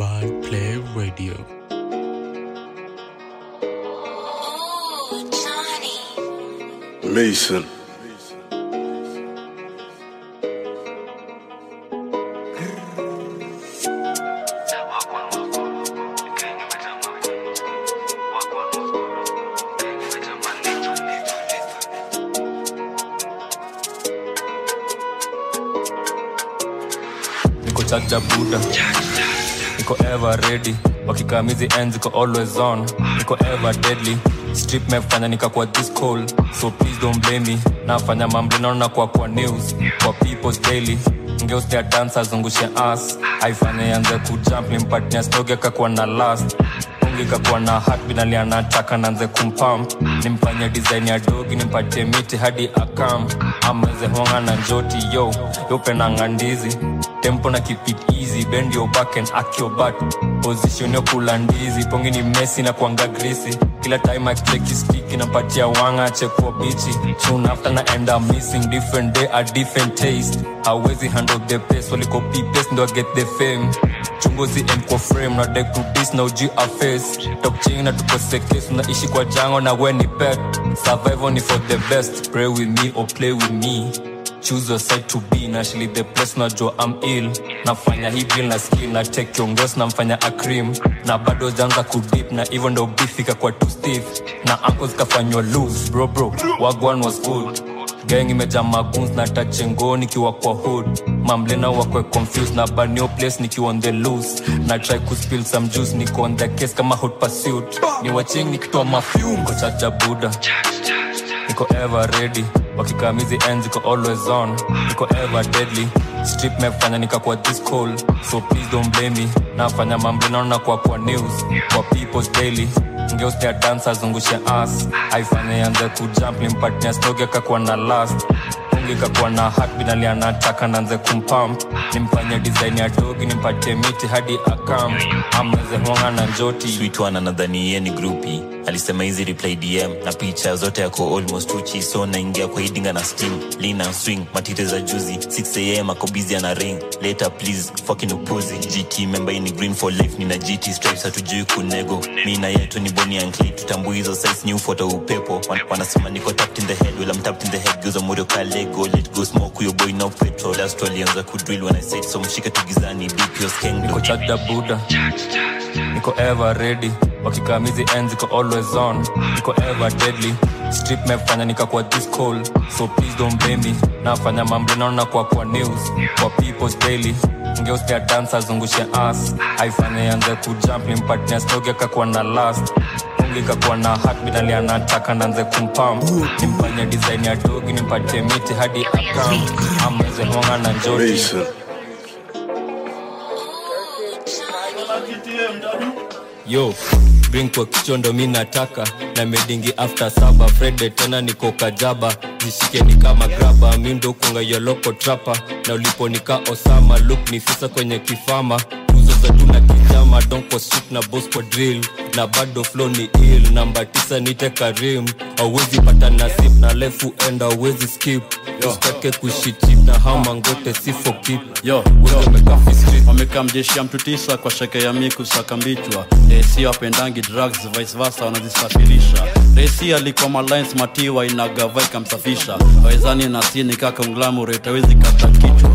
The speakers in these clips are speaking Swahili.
Bad Play Radio. Mason. niko chaja buda niko ever ready. Wakikamizi ends iko always on. Niko ever deadly. Strip mefanya nikakuwa this call so please don't blame me. Nafanya mamblinaona kwa kwa news. Kwa people's daily. Ngeustia dance zungushe as aifanye yanze kujump nimpatia stogi akakuwa na last ungi na na binali anataka nanze kumpam. Nimfanye design ya dogi nimpatie miti hadi akam. Ameze honga na njoti yo. Yopenanga ndizi tempo na keep it easy bend your back and act your butt position yo kula ndizi pongi ni mesi na kuanga grisi kila time akicheki stick inapatia wanga chekuwa bichi soon after na end up missing different day a different taste. Hawezi handle the pace waliko paste ndo get the fame. Chunguzi end kwa frame na deck to this na uji a face. Top ching na tukose case unaishi kwa jango na we ni pet. Survival ni for the best pray with me or play with me choose your side to be. Na actually the place najua I'm ill. Nafanya hivi na skill na take kiongozi namfanya cream. Na bado janza kudip na hivyo ndo bifika kwa too stiff. Na anko zikafanywa loose bro bro. Wagwan was good. Gang imeja maguns na tachengo nikiwa kwa hood. Mamlena wakwe confused na banio place nikiwa on the loose. Na try kuspill some juice niko on the case kama hot pursuit. Ni watching nikitoa mafyungo chacha buda niko ever ready. Wakikamizi ends iko always on. Niko ever deadly. Strip mefanya nikakuwa this call so please don't blame me. Nafanya mamblinaona kwa kwa news. Kwa people's daily. Ngeustia dansa zungushe as aifanye yanze kujump nimpatia stogi akakuwa na last ikakuwa kakuwa na heartbeat anataka nanze kumpamp nimfanye design ya dogi nimpatie miti hadi akam. Amweze honga na njoti. Switwana nadhani yeye ni grupi alisema hizi reply dm na picha zote yako almost uchi so naingia kwa idinga na steam lina swing. Matite za juzi 6am ako busy ana ring. Later please fucking upuzi. Gt member ini ni green for life nina gt stripes hatujui kunego. Mi na yetu ni boni and clay tutambui hizo size new photo upepo. Wanasema niko tapped in the head well I'm tapped in the head geuza morio ka lego. Let go smoke huyo boy no petrol. Last alianza kudrill when I said so mshike tugizani bpos your skeng niko chacha buda niko ever ready. Wakikamizi ends iko always on. Niko ever deadly. Strip mefanya nikakuwa this call so please don't blame me. Nafanya mamblinaona kwa kwa news. Kwa people's daily. Ngeustia dansa zungushe as aifanye yanze kujump nimpatia stogi akakuwa na last. Ungi kakuwa na heartbeat anataka nanze kumpam nimfanye design ya dogi nimpatie miti hadi akam amweze honga na njoti yo drink kwa kichondo mi nataka. Na medingi after saba frede tena niko kajaba. Nishike ni kama graba mi ndo kunga yoloko trapa na uliponika osama luk ni fisa kwenye kifama tuzo zetu na kijama kwa street na kwa drill. Na bado flow ni ill namba tisa nite karim awezi pata nasip na lefu enda awezi skip. Usitake chip na hamangote sifo kip yo. Wamekaa mjeshi ya mtu tisa kwa sheke ya miku sakambichwa resi wapendangi drugs vice versa wanazisafirisha. Resi alikuwa malines matiwa inagava ikamsafisha wawezani na sini kaka retawezi kata kichwa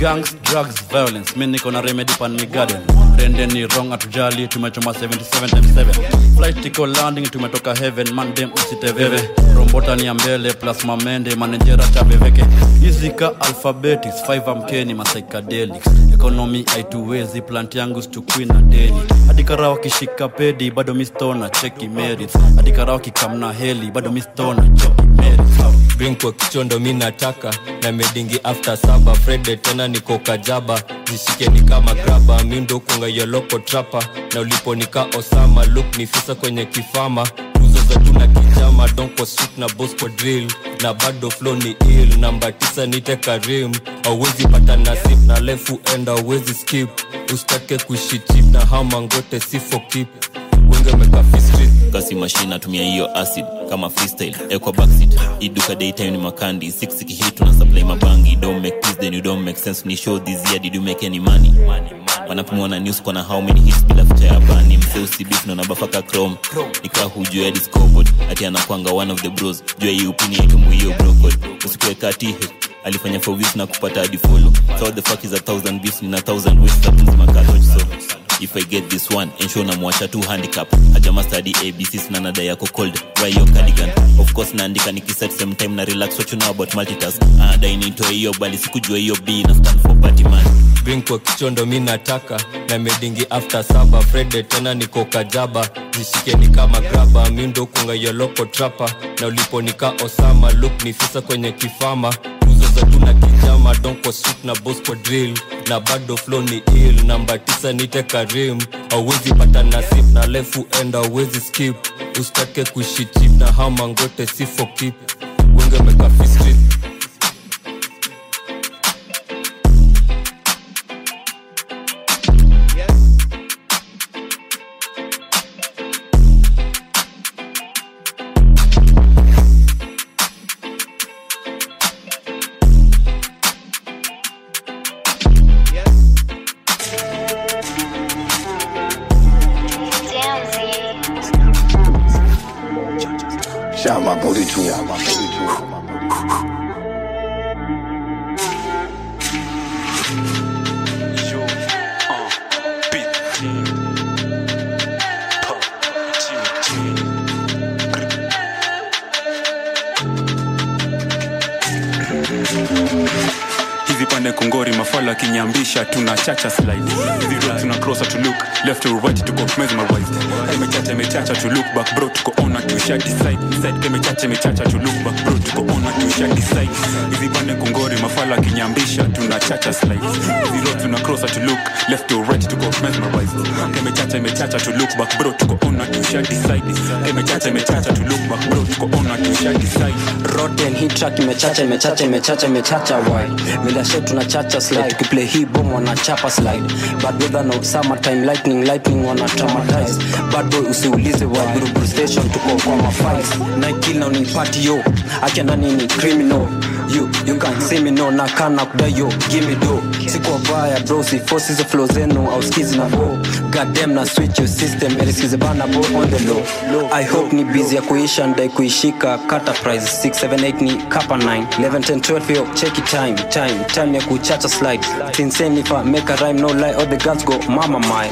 gangs drugs violence. Mi niko na remedy pan mi garden. Rende ni wrong atujali tumechoma 77 times 7 flight iko landing tumetoka heaven. Mandem usiteveve rombota ni mbele plus mamende manejera chaveveke izika alphabetics 5 amkeni masychedelics economy aituwezi plant yangu stukwi na deni adikara wakishika kishika pedi bado mistona cheki merits. Adikara wakikamna kikamna heli bado mistona cheki merits drink kwa kichondo mi nataka. Na medingi after saba frede tena niko kajaba. Zishike ni kama graba mi ndo kunga yoloko trapa na uliponika osama luk ni fisa kwenye kifama. Tuzo za tuna kijama donko street na bosco drill. Na bado flow ni ill namba tisa nite karim. Auwezi pata nasip na lefu enda auwezi skip. Usitake kushitip na hamangote sifo kip wenge mekafistrit kasi mashine atumia hiyo acid kama freestyle. Ekwa backseat iduka daytime ni makandi. 6 kihit na supply mabangi. Don't make peace then you don't make sense. Ni show this year did you make any money? Wanapimwa na news kwa na how many hits bila futa ya bani. Msee usibif na unabafaka chrome. Nikaa hujua ya scoreboard ati anakwanga one of the bros. Jua hii upini yetumu hiyo brokod usikuweka kati alifanya for views na kupata hadi follow. So what the fuck is a thousand beefs nina thousand ways za kunzima kathoj so if i get this one ensure namwacha tu handicap. Hajamastadi abc sina nada yako cold. Why your cardigan? Of course naandika nikiset same time na relax what you know about multitask? Anadai nitoe hiyo bali sikujua hiyo b na stand for party man. Drink kwa kichondo mi nataka. Na medingi after saba frede tena niko kajaba. Zishike ni kama graba mi ndo kunga yoloko trapa na ulipo nika osama luk ni fisa kwenye kifama. Tuzo za tuna kijama kwa suit na bosco drill. Na bado flow ni ill. Namba tisa nite karim. Awezi pata nasip na lefu enda auwezi skip. Usitake kuishi chip na hamangote si for keep. Wenge mekafi to du pande kungori mafala kinyambisha tuna chacha slide. Tuna to look. Left to right tuko mesmerized imechacha imechacha to look back bro on to tusha decide side. Keme chache to look back bro tuko ona tusha decide hizi pande kungori mafala kinyambisha tuna chacha slide hizi road tuna crosser to look. Left to right tuko mesmerized. Imechacha imechacha to look back bro tuko ona tusha decide imechacha imechacha to look back bro tuko ona tusha decide rotten hit track imechacha imechacha imechacha imechacha wide. Tuna chacha slide. Tukiplay hii wana chapa slide. Bad weather no summer time lightning lightning wana traumatize bad boy usiulize wa buruburu station tuko kwa mafights na unipati yo. Acha ndani ni criminal. You you can see me no na kana kudai yo. Give me do siko baya bro si forces of flow zenu. Au skizi na go goddamn na switch your system. Elisikize bana bo on the low. I hope ni busy ya kuisha ndai kuishika. Kata price. 678 ni kapa 9 11 10 12 yo. Check it time time. Time ya kuchacha slide. Tinseni fa make a rhyme no lie all the girls go mama my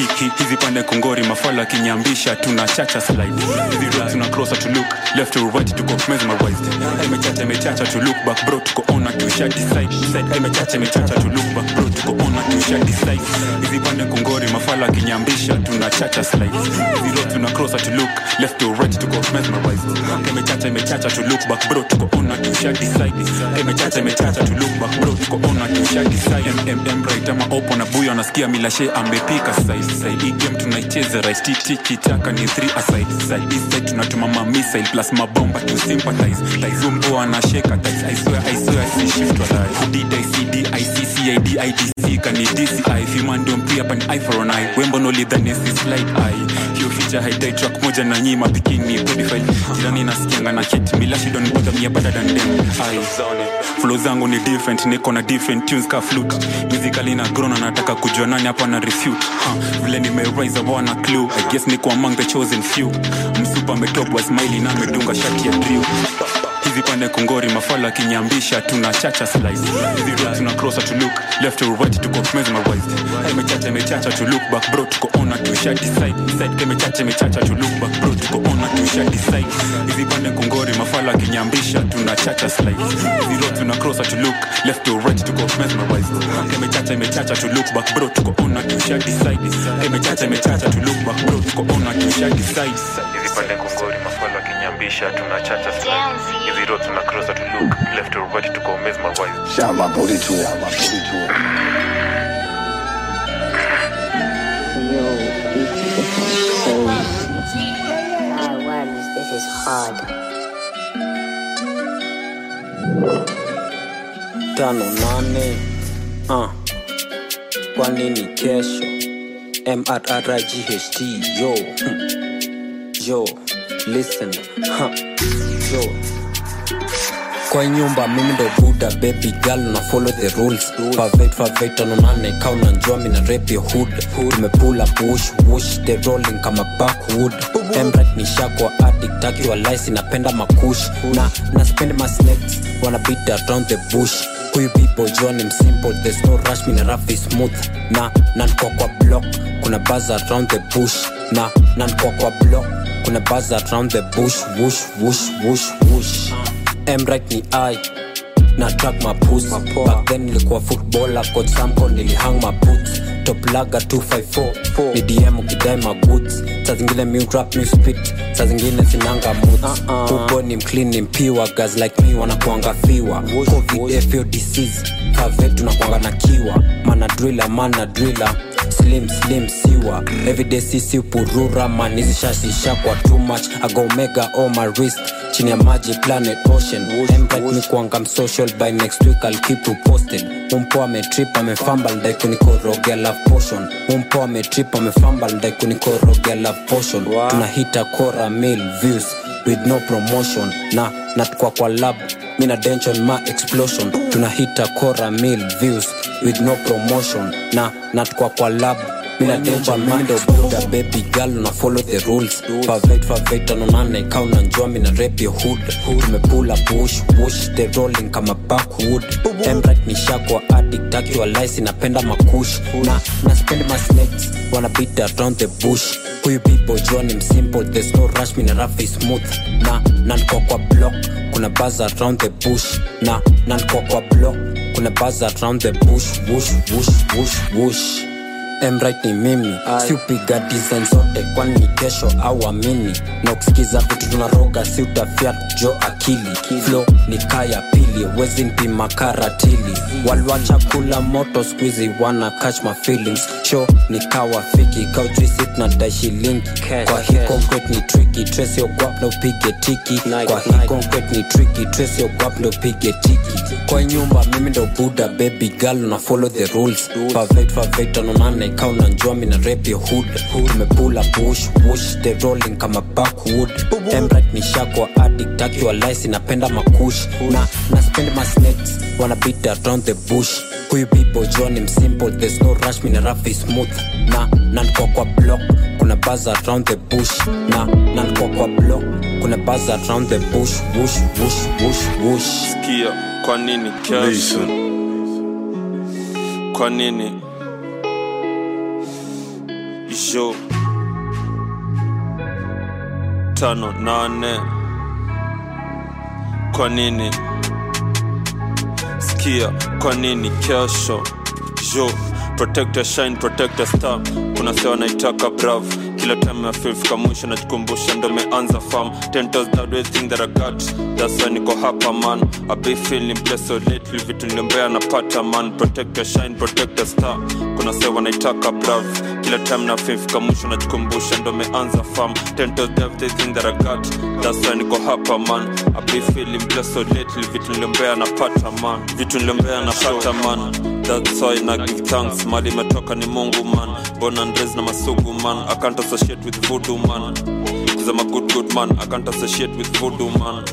Hi- hizi pande kungori mafala kinyambisha tuna chacha slide. Hizi road tuna crosser to look left to right to go mesmerized imechacha imechacha to look back bro tuko on to share decide. Side imechacha imechacha to look back bro tuko on to share decide. Hizi pande kungori mafala kinyambisha tuna chacha slide. Hizi road tuna crosser to look left to right to go mesmerized imechacha imechacha to look back bro tuko on to share decide. Imechacha imechacha to look back bro tuko on to share decide. Mm right ama opo na buyo anasikia milashe amepika side side hii game tunaicheza right tiki kitaka ni 3 aside side east side tunatuma ma missile plus mabomba to sympathize. Taizumbo anasheka tais i swear i swear si shift wala did i cd i c c i d i d c? Kani dci fimando mpia pan i for an eye wembo no lidhani si slide i hiyo feature haidai track moja na nyima bikini pedifile jirani nasikianga na kit milashi don bother me better than them. I flow zangu ni different niko na different tunes ka flute. Musically na grown anataka kujua nani hapa na refute. Huh. vile nimerise wana clue. I guess niko among the chosen few. Msupa ametopwa smiley na amedunga shati ya drill hizi pande kongori mafala kinyambisha tuna chacha slice. Hizi road tuna crosser to look left to right tuko mesmerized. Imechacha mechacha to look back bro tuko on to share decide. Side imechacha mechacha to look back bro tuko on to share decide. Hizi pande kongori mafala kinyambisha tuna chacha slice. Hizi road tuna crosser to look left to right tuko mesmerized. Imechacha mechacha to look back bro tuko on to share decide. Imechacha mechacha to look back bro tuko on to share decide. Hizi pande kongori mafala kinyambisha tuna chacha slice hizi road tuna crosser to look left to right tuko mesmerized Shout my booty to Shout my booty to Yo, I ones, this is hard. tano nane uh. kwa nini kesho mrright yo hmm. yo listen. Huh. so kwa nyumba mimi ndo buda baby girl na follow the rules. Favet favet ono nane kau na njua mina rap your hood. Tumepula push wush the rolling kama backwood. Emrat ni shakwa addict akiwa lice napenda makush. Na na spend my snakes wanna beat around the bush huyu bibo john ni msimple there's no rush mina rafi smooth. Na nankwa kwa block. Kuna buzz around the bush. Na nankwa kwa block. Kuna buzz around the bush. Wush wush wush wush right ni i na track mapus back then nilikuwa footballer. Coach samko nilihang maboots top laga 254 bdm dm ukidai magoods. Saa zingine mi rap mi spit. Saa zingine sinanga moods. Ubo ni mclean ni mpiwa guys like me wanakuangafiwa covid fio disease. Kave tunakuanga na kiwa. Mana driller mana slim slim siwa. Everyday sisi purura man hizi shasisha kwa too much. Agomega mega on my wrist chini ya maji planet ocean. Ni kuanga msocial by next week I'll keep you posted. Umpo ametrip amefambal ndai kunikorogea love potion. Umpo ametrip amefambal ndai kunikorogea love potion. Tunahita kora mil views with no promotion. Na natukwa kwa lab mina dension ma explosion. Tunahita cora mil views with no promotion. Na natukwa kwa lab mina tempa mando Buda baby girl una follow the rules. Perfect favate anonane kau na njua mina rap your hood. Tumepula bush bush the rolling kama backwood. Emrat ni shakwa addict akiwa lice napenda makush. Na na spend my snakes wanna beat around the bush. Huyu people jua ni msimple there's no rush mina rafi smooth. Na na nankwa kwa block kuna buzz around the bush. Na na nankwa kwa block kuna buzz around the bush Bush bush bush wush emrit ni mimi. Siupiga design zote kwani ni kesho au amini na ukisikiza vitu tunaroga si utafiat jo akili. Flo ni kaya pili wezi mpima karatili. Waliwacha kula moto skuizi wana catch my feelings. Show ni kawa fiki kaujuisit na dai shilingi. Kwa hii concrete ni tricky trace your na upige tiki. Kwa hii concrete ni tricky trace your na upige tiki. Kwa nyumba mimi ndo buda baby girl na follow the rules. Favet favet anonane kau na njua mina rap ya hood. Tumepula push push the rolling kama backwood. Emrat ni shakwa addict akiwa lice inapenda makush. Na na spend my snakes wanna beat around the bush. Huyu people john ni msimple there's no rush mina rafi smooth. Na nankwa kwa block kuna buzz around the bush. Na nankwa kwa block kuna buzz around the bush. Wush wush wush wush sikia kwa nini kesho kwa nini isho tano nane. Kwa nini? Sikia kwa nini kesho? Jo protector shine protector star. Kuna sewa naitaka brav kila time ya filfika mwisho najikumbusha ndo meanza fam tentos that way thing that I got. That's why niko hapa man. I be feeling blessed so lately vitu niliombea napata man. Protector shine protector star. Kuna sewa naitaka brav kila time na nafifika mwisho najikumbusha ndo meanza fam tentos that the thing that I got. That's why niko hapa man. I be feeling blessed so lately. Vitu niliombea napata man. Vitu niliombea napata man. That's why na give thanks. Mali imetoka ni mungu man. Born and raised na masugu man. I can't associate with voodoo man. Cause i'm a good good man. I can't associate with voodoo man.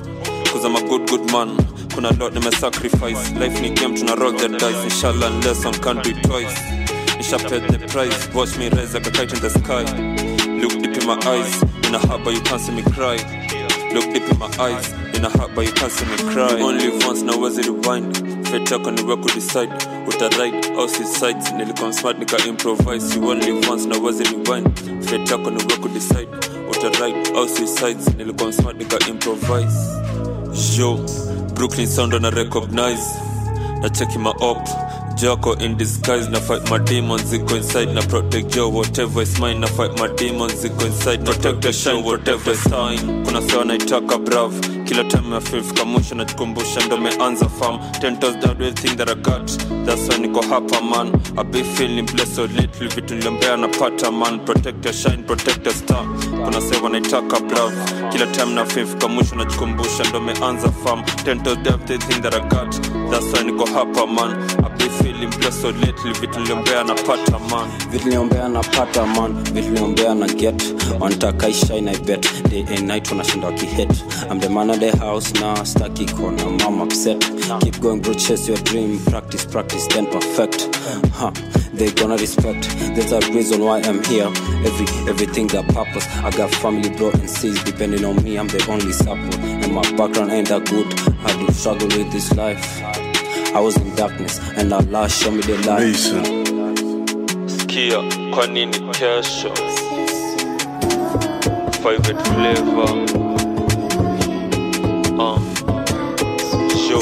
Cause i'm a good good man. Kuna lot nime sacrifice life ni game tuna roll the dice. Inshallah unless one can't do twice nisha paid the price watch me rise like a kite in the sky. Look deep in my eyes. In a but you can't see me cry. Look deep in my eyes. In a but you can't see me cry. Only once na wezi rewind. Fate yako ni wewe kudecide utaride au suicide nilikuwa smart nika improvise. You only once na wezi rewind. Fate yako ni wewe kudecide utaride au suicide nilikuwa smart nika improvise. Yo brooklyn sound na recognize. Na cheki my op Joko in disguise na fight my demons ziko inside na protect your whatever is mine na fight my demons ziko inside protect the shine whatever is mine. Kuna sawa naitaka brav kila time ya fifika mwisho najikumbusha ndo meanza farm ten toes down everything that I got that's why niko hapa man. I be feeling blessed so lately vitu niliombea napata man. Protect your shine protect the star. Kuna sawa naitaka brav kila time na fifika mwisho najikumbusha ndo meanza farm ten toes down everything that I got that's why niko hapa man. I feeling blessed so lately vitu niliombea napata man. Niombea napata man. Vitu niombea na get. Wanataka ishine i bet. Day and night when I'm wakihit i'm the man of the house now staki kona mom upset. Keep going bro chase your dream. Practice practice then perfect. Huh they gonna respect. There's a reason why i'm here. Every everything got purpose. I got family bro and sis depending on me i'm the only support and my background ain't that good. I do struggle with this life i was in darkness and allah showed me the light. Skia kwa nini kesho private flavor. Uh. show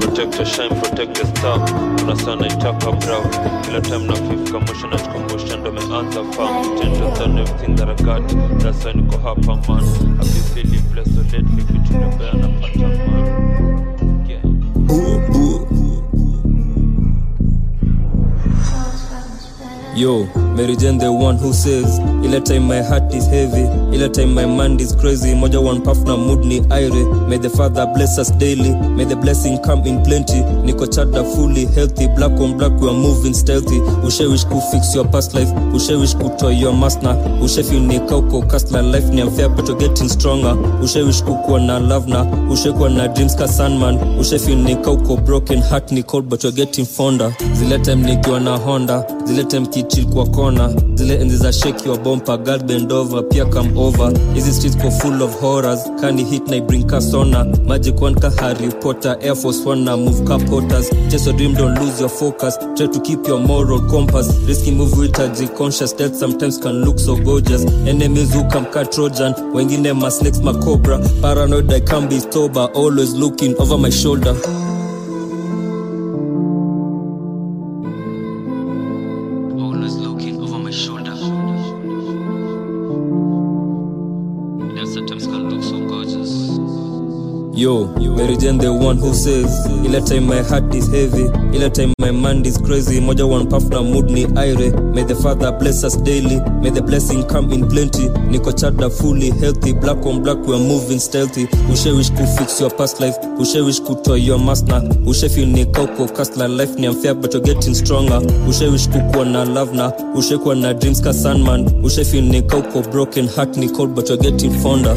protect your shine protect your star. Kuna sana itaka bra kila time na fifika mwisho na tukumbusha ndo meanza fam. Tendo done everything that I got. That's why niko hapa man. I've been feeling blessed so lately vitu nibaya napata man Yo, Mary Jane the one who says Ile time my heart is heavy Ile time my mind is crazy. Moja one puff na mood ni aire May the father bless us daily. May the blessing come in plenty. Niko chada fully healthy Black on black we are moving stealthy. Ushawish ku fix your past life. Ushawish kutoa your master. Ushafi ni kauko kasla life ni unfair but you're getting stronger. Ushawish kukuwa na love na. Ushakuwa na dreams ka sandman Ushafi ni kauko broken heart ni cold but you're getting fonder. Zile time nikiwa na Honda. Zile time kichil kwa kona Zile enzi za sheki wa bompa God bend pia come over. Hizi streets ko full of horrors. Kani hit na bring kasona Magic one ka Harry Potter Air Force one na move ka potters Chase your dream don't lose your focus. Try to keep your moral compass. Risky move with a conscious Death sometimes can look so gorgeous. Enemies who come ka Trojan Wengine ma snakes ma cobra. Paranoid I can't be sober. Always looking over my shoulder Yo, Mary Jane the one who says Ile time my heart is heavy Ile time my mind is crazy. Moja one puff na mood ni aire. May the father bless us daily May the blessing come in plenty. Niko chada fully healthy Black on black we are moving stealthy. Ushewish ku fix your past life ushewish kutoa your master. Ushafi ni kauko kasla life ni unfair but you're getting stronger. Ushewish kukuwa na love na Ushakuwa na dreams ka sandman Ushafi ni kauko broken heart ni cold but you're getting fonder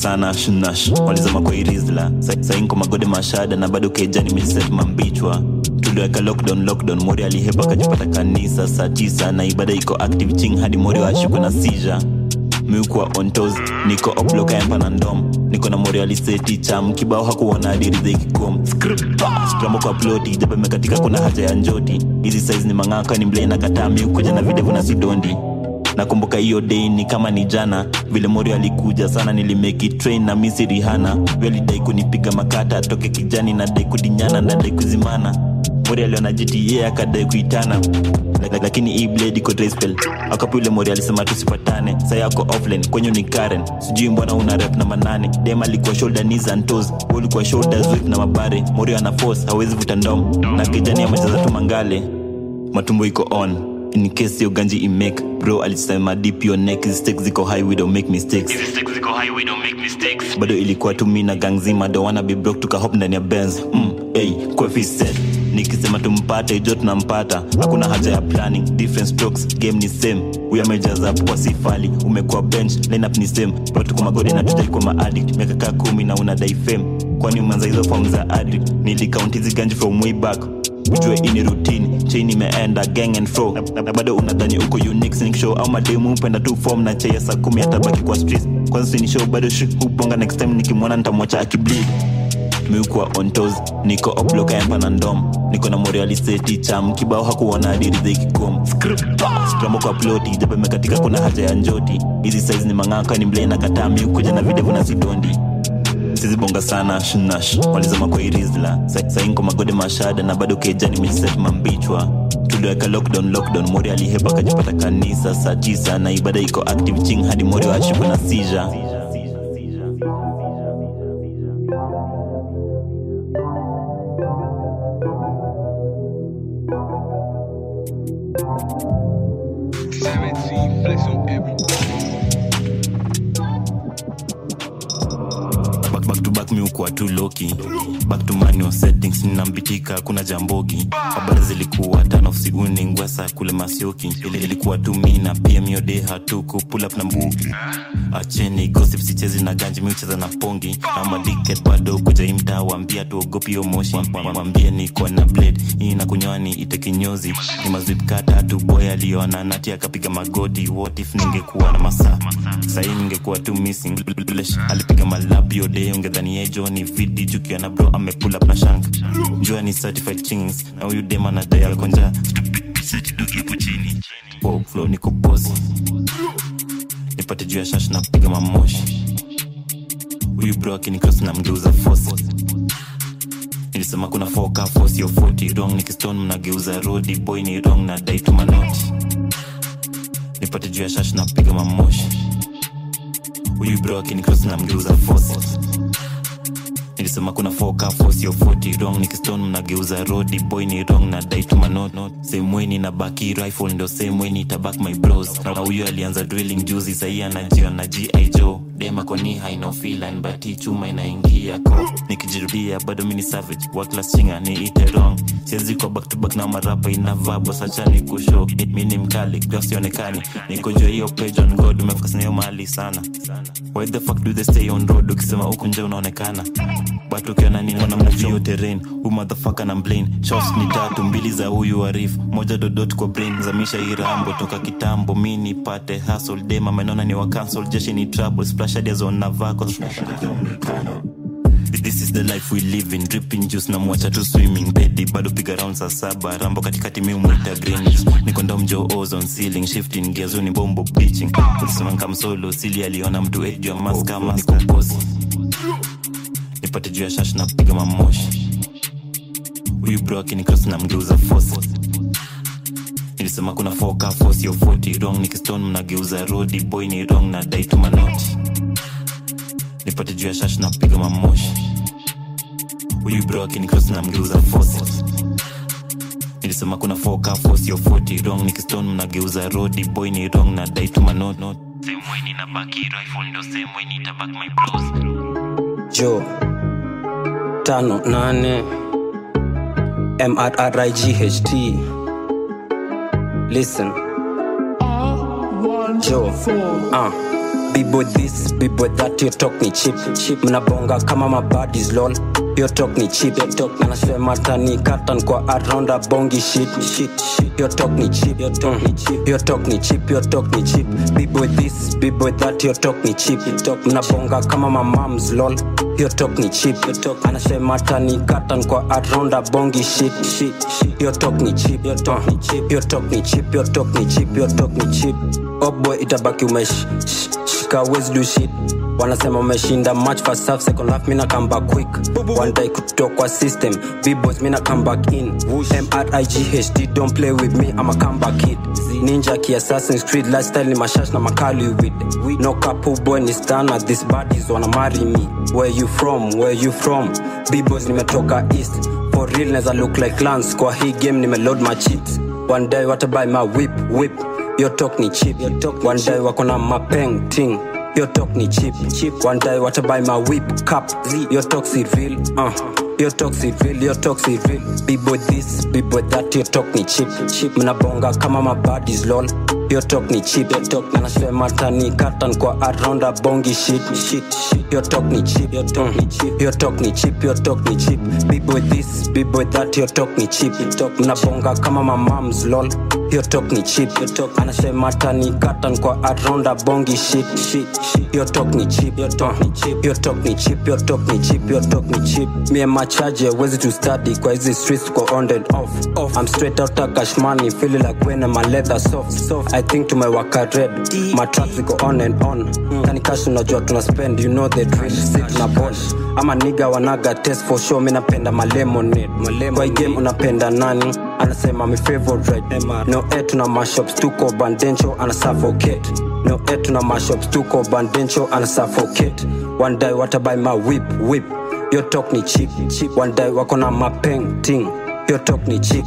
sana shnash walizama kwa irizla. Sainko magode mashada na bado kejani mejiset mambichwa tuliweka lockdown lockdown. Mori alihepa akajipata kanisa. Saa tisa na ibada iko active ching hadi mori washikwe na sija miukwa ontos niko obloka yampa na ndom. Niko na mori aliseti cham kibao hakuona adirizeikikom stramo kwa ploti jaba imekatika kuna haja ya njoti. Hizi size ni mang'aka ni mblei na kataa miukuja na videvu na sidondi nakumbuka hiyo dei ni kama ni jana. Vile mori alikuja sana nilimeki train na misi rihana alidai kunipiga makata atoke kijani na dai kudinyana na dai kuzimana. Mori aliona gta akadai kuitana. Lak- lakini hii blade iko dry spell. Akapo yule mori alisema tusipatane sa yako offline kwenye ni karen. Sijui mbona una rep na manane dem alikuwa shoulder knees and toes. Ulikuwa shoulder with na mabare. Mori ana force hawezi vuta ndom na kijani amecheza tu mangale. Matumbo iko on in case your ganji imake bro alisema deep your neck hizi stakes ziko high we don't make mistakes. Bado ilikuwa tu mimi na gang zima don't wanna be broke tukahop ndani ya benz. Mm, hey, coefficient nikisema tumpate jo tunampata. Hakuna haja ya planning different strokes game ni same. We are majors up kwa sifali umekuwa bench lineup ni same. Bro tuko magodi na tujai kwa maadi miaka kaa kumi na unadai fame. Kwani umeanza hizo form za addict? Nilikaunti ziganji ganji from way back ujue ini routine chain imeenda gang and fro na, bado unadhani uko unique sneak show au mademu mpenda tu form na cheya saa kumi atabaki kwa streets kwanza sini show bado shi hubonga next time nikimwona nitamwacha akibleed. Miukwa on toes niko obloka empa na ndom niko na morialiseti cham kibao hakuona adiriza ikikom stramo kwa ploti japemekatika kuna haja ya njoti. Hizi size ni mang'aka ni mlei na katami miukuja na videvu na sidondi sizibonga sana shnash. Walizama kwa irizla. Sa- sainko magode mashada na bado kejani mejiset mambichwa. Tuliweka lockdown lockdown mori alihepa akajipata kanisa. Saa tisa na ibada iko active ching hadi mori washikwe na sija tu loki. Back to manual settings ninambitika kuna jambogi. Habari zilikuwa tanofsi uningwesa kule masioki. Ili, ilikuwa tu mi na pia miode hatuku pull up na mbugi acheni gossip sichezi na ganji miucheza na pongi. Ama diket bado kuja imtaa wambia tuogopi yo moshi. Wambie niko na blade hii na kunywani ite kinyozi. Ni mazip kata tu boy aliona nati akapiga magoti. What if ningekuwa na masaa? Sahii ningekuwa tu missing. Alipiga malabio de ungedhani yejo ni vidi jukiona bro amepula shank. Jua ni certified chings. Na huyu dema na dial konja setidogipo chini. Wow, flow niko bosi nipate juu ya shash na piga mamoshi. Huyu bro akinikros na mgeuza fosi nilisema kuna foka fosi yo 40 wrong nikiston mnageuza rodi boy ni wrong na dai tu manoti nipate juu ya shash na piga mamoshi. Huyu bro akinikros na mgeuza fosi nilisema kuna foka fosi yo 40 wrong nikiston mnageuza rodi boy ni wrong na dai tu manot same way nina baki rifle ndo same way nitabak my bros. Na huyo alianza drilling juzi sahii anajia na gi joe. Dema koni haino filan bati chuma inaingia ko. Nikijirudia bado mini savage waklas chinga ni ite wrong. Siwezi kwa back to back na marapa inavabo sacha ni kusho mini mkali glasionekani nikojua hiyo page on god umefukasinayo mahali sana. Why the fuck do they stay on road? Ukisema huku nje unaonekana but na nini? Wanamnavio terrain motherfucker na mblane shots ni tatu mbili za huyu arif. Moja dodot kwa brain zamisha irambo toka kitambo mi nipate hustle. Dema menona ni wakansol jeshi ni trouble. Splash hadi azona vako This is the life we live in. Dripping juice na mwacha tu swimming. Bado piga round saa saba. Rambo katikati mi ceiling. Shifting gears ni bombo ulisema sili aliona mtu nipate juu ya shash na piga mamoshi. Huyu bro akinikrosi na mgeuza fosi nilisema kuna foka fosi yo 40 wrong nikiston mnageuza rodi boy ni wrong na dai tu manoti nipate juu ya shash na piga mamoshi. Huyu bro akinikrosi na mgeuza fosi nilisema kuna foka fosi yo 40 wrong nikiston mnageuza rodi boy ni wrong na dai tu manot same way baki rifle ndo same way nitabak my bros. Jo tano nane mrright listen jo uh. bibo this bibo that you talk ni chip chip mnabonga kama mabadis lol your talk ni chip talk anasema tani katan kwa around a bongi shit shit shit your talk ni chip your talk ni chip your talk ni chip your talk ni chip bibo this bibo that you talk ni chip talk mnabonga kama mamams lol yo talk ni chip yo talk anasema tani katan kwa aronda bongi shit shit shit. Yo talk ni chip yo talk ni chip yo talk ni chip yo talk ni chip yo talk ni chip oh boy itabaki umesh shika always do shit. Wanasema umeshinda match first half second half mina come back quick. One day kutoka kwa system. B-boys mina come back in. Mrighd don't play with me i'm a comeback kid ninja ki assassin's creed lifestyle ni mashash na makali with no couple boy ni stana this bodies wanna marry me. Where you from? Where you from? B-boys nimetoka east. For real neza look like lance. Kwa hii game nimeload my cheats. One day watabuy my whip whip. Yo talk ni cheap. One day wako na mapeng ting. Yo talk ni cheap. Cheap. One day watabuy my whip cup. Yo talk si real uh yo toxic, feel, you're toxic, feel. Be boy this, be boy that your talk ni cheap cheap mnabonga kama mabadis lol yo talk ni cheap your talk na nasema tani katan kwa aronda bongi shit shit shit yo talk ni cheap your talk ni cheap your talk ni cheap your talk ni cheap bibo this bibo that your talk ni cheap talk mnabonga kama my moms lol your talk ni cheap your talk anasema tani katan kwa aronda bongi shit shit shit yo talk ni cheap your talk ni cheap your talk ni cheap your talk ni cheap your talk ni cheap me and my charger wezi to study kwa hizi streets kwa on and off off i'm straight out of cash money feeling like when my leather soft soft think to my waka red my tracks go on and on. Kani cash unajua tuna spend you know the drill. Sit na boss ama niga wanaga test for sure mi napenda malemonade kwa i game unapenda nani? Anasema mi favorite. No e tuna mashops tuko bandencho ana suffocate no e tuna mashops tuko bandencho ana suffocate one day watabuy my whip whip. Yo talk ni cheap cheap. One day wako na mapeng ting Your talk ni cheap.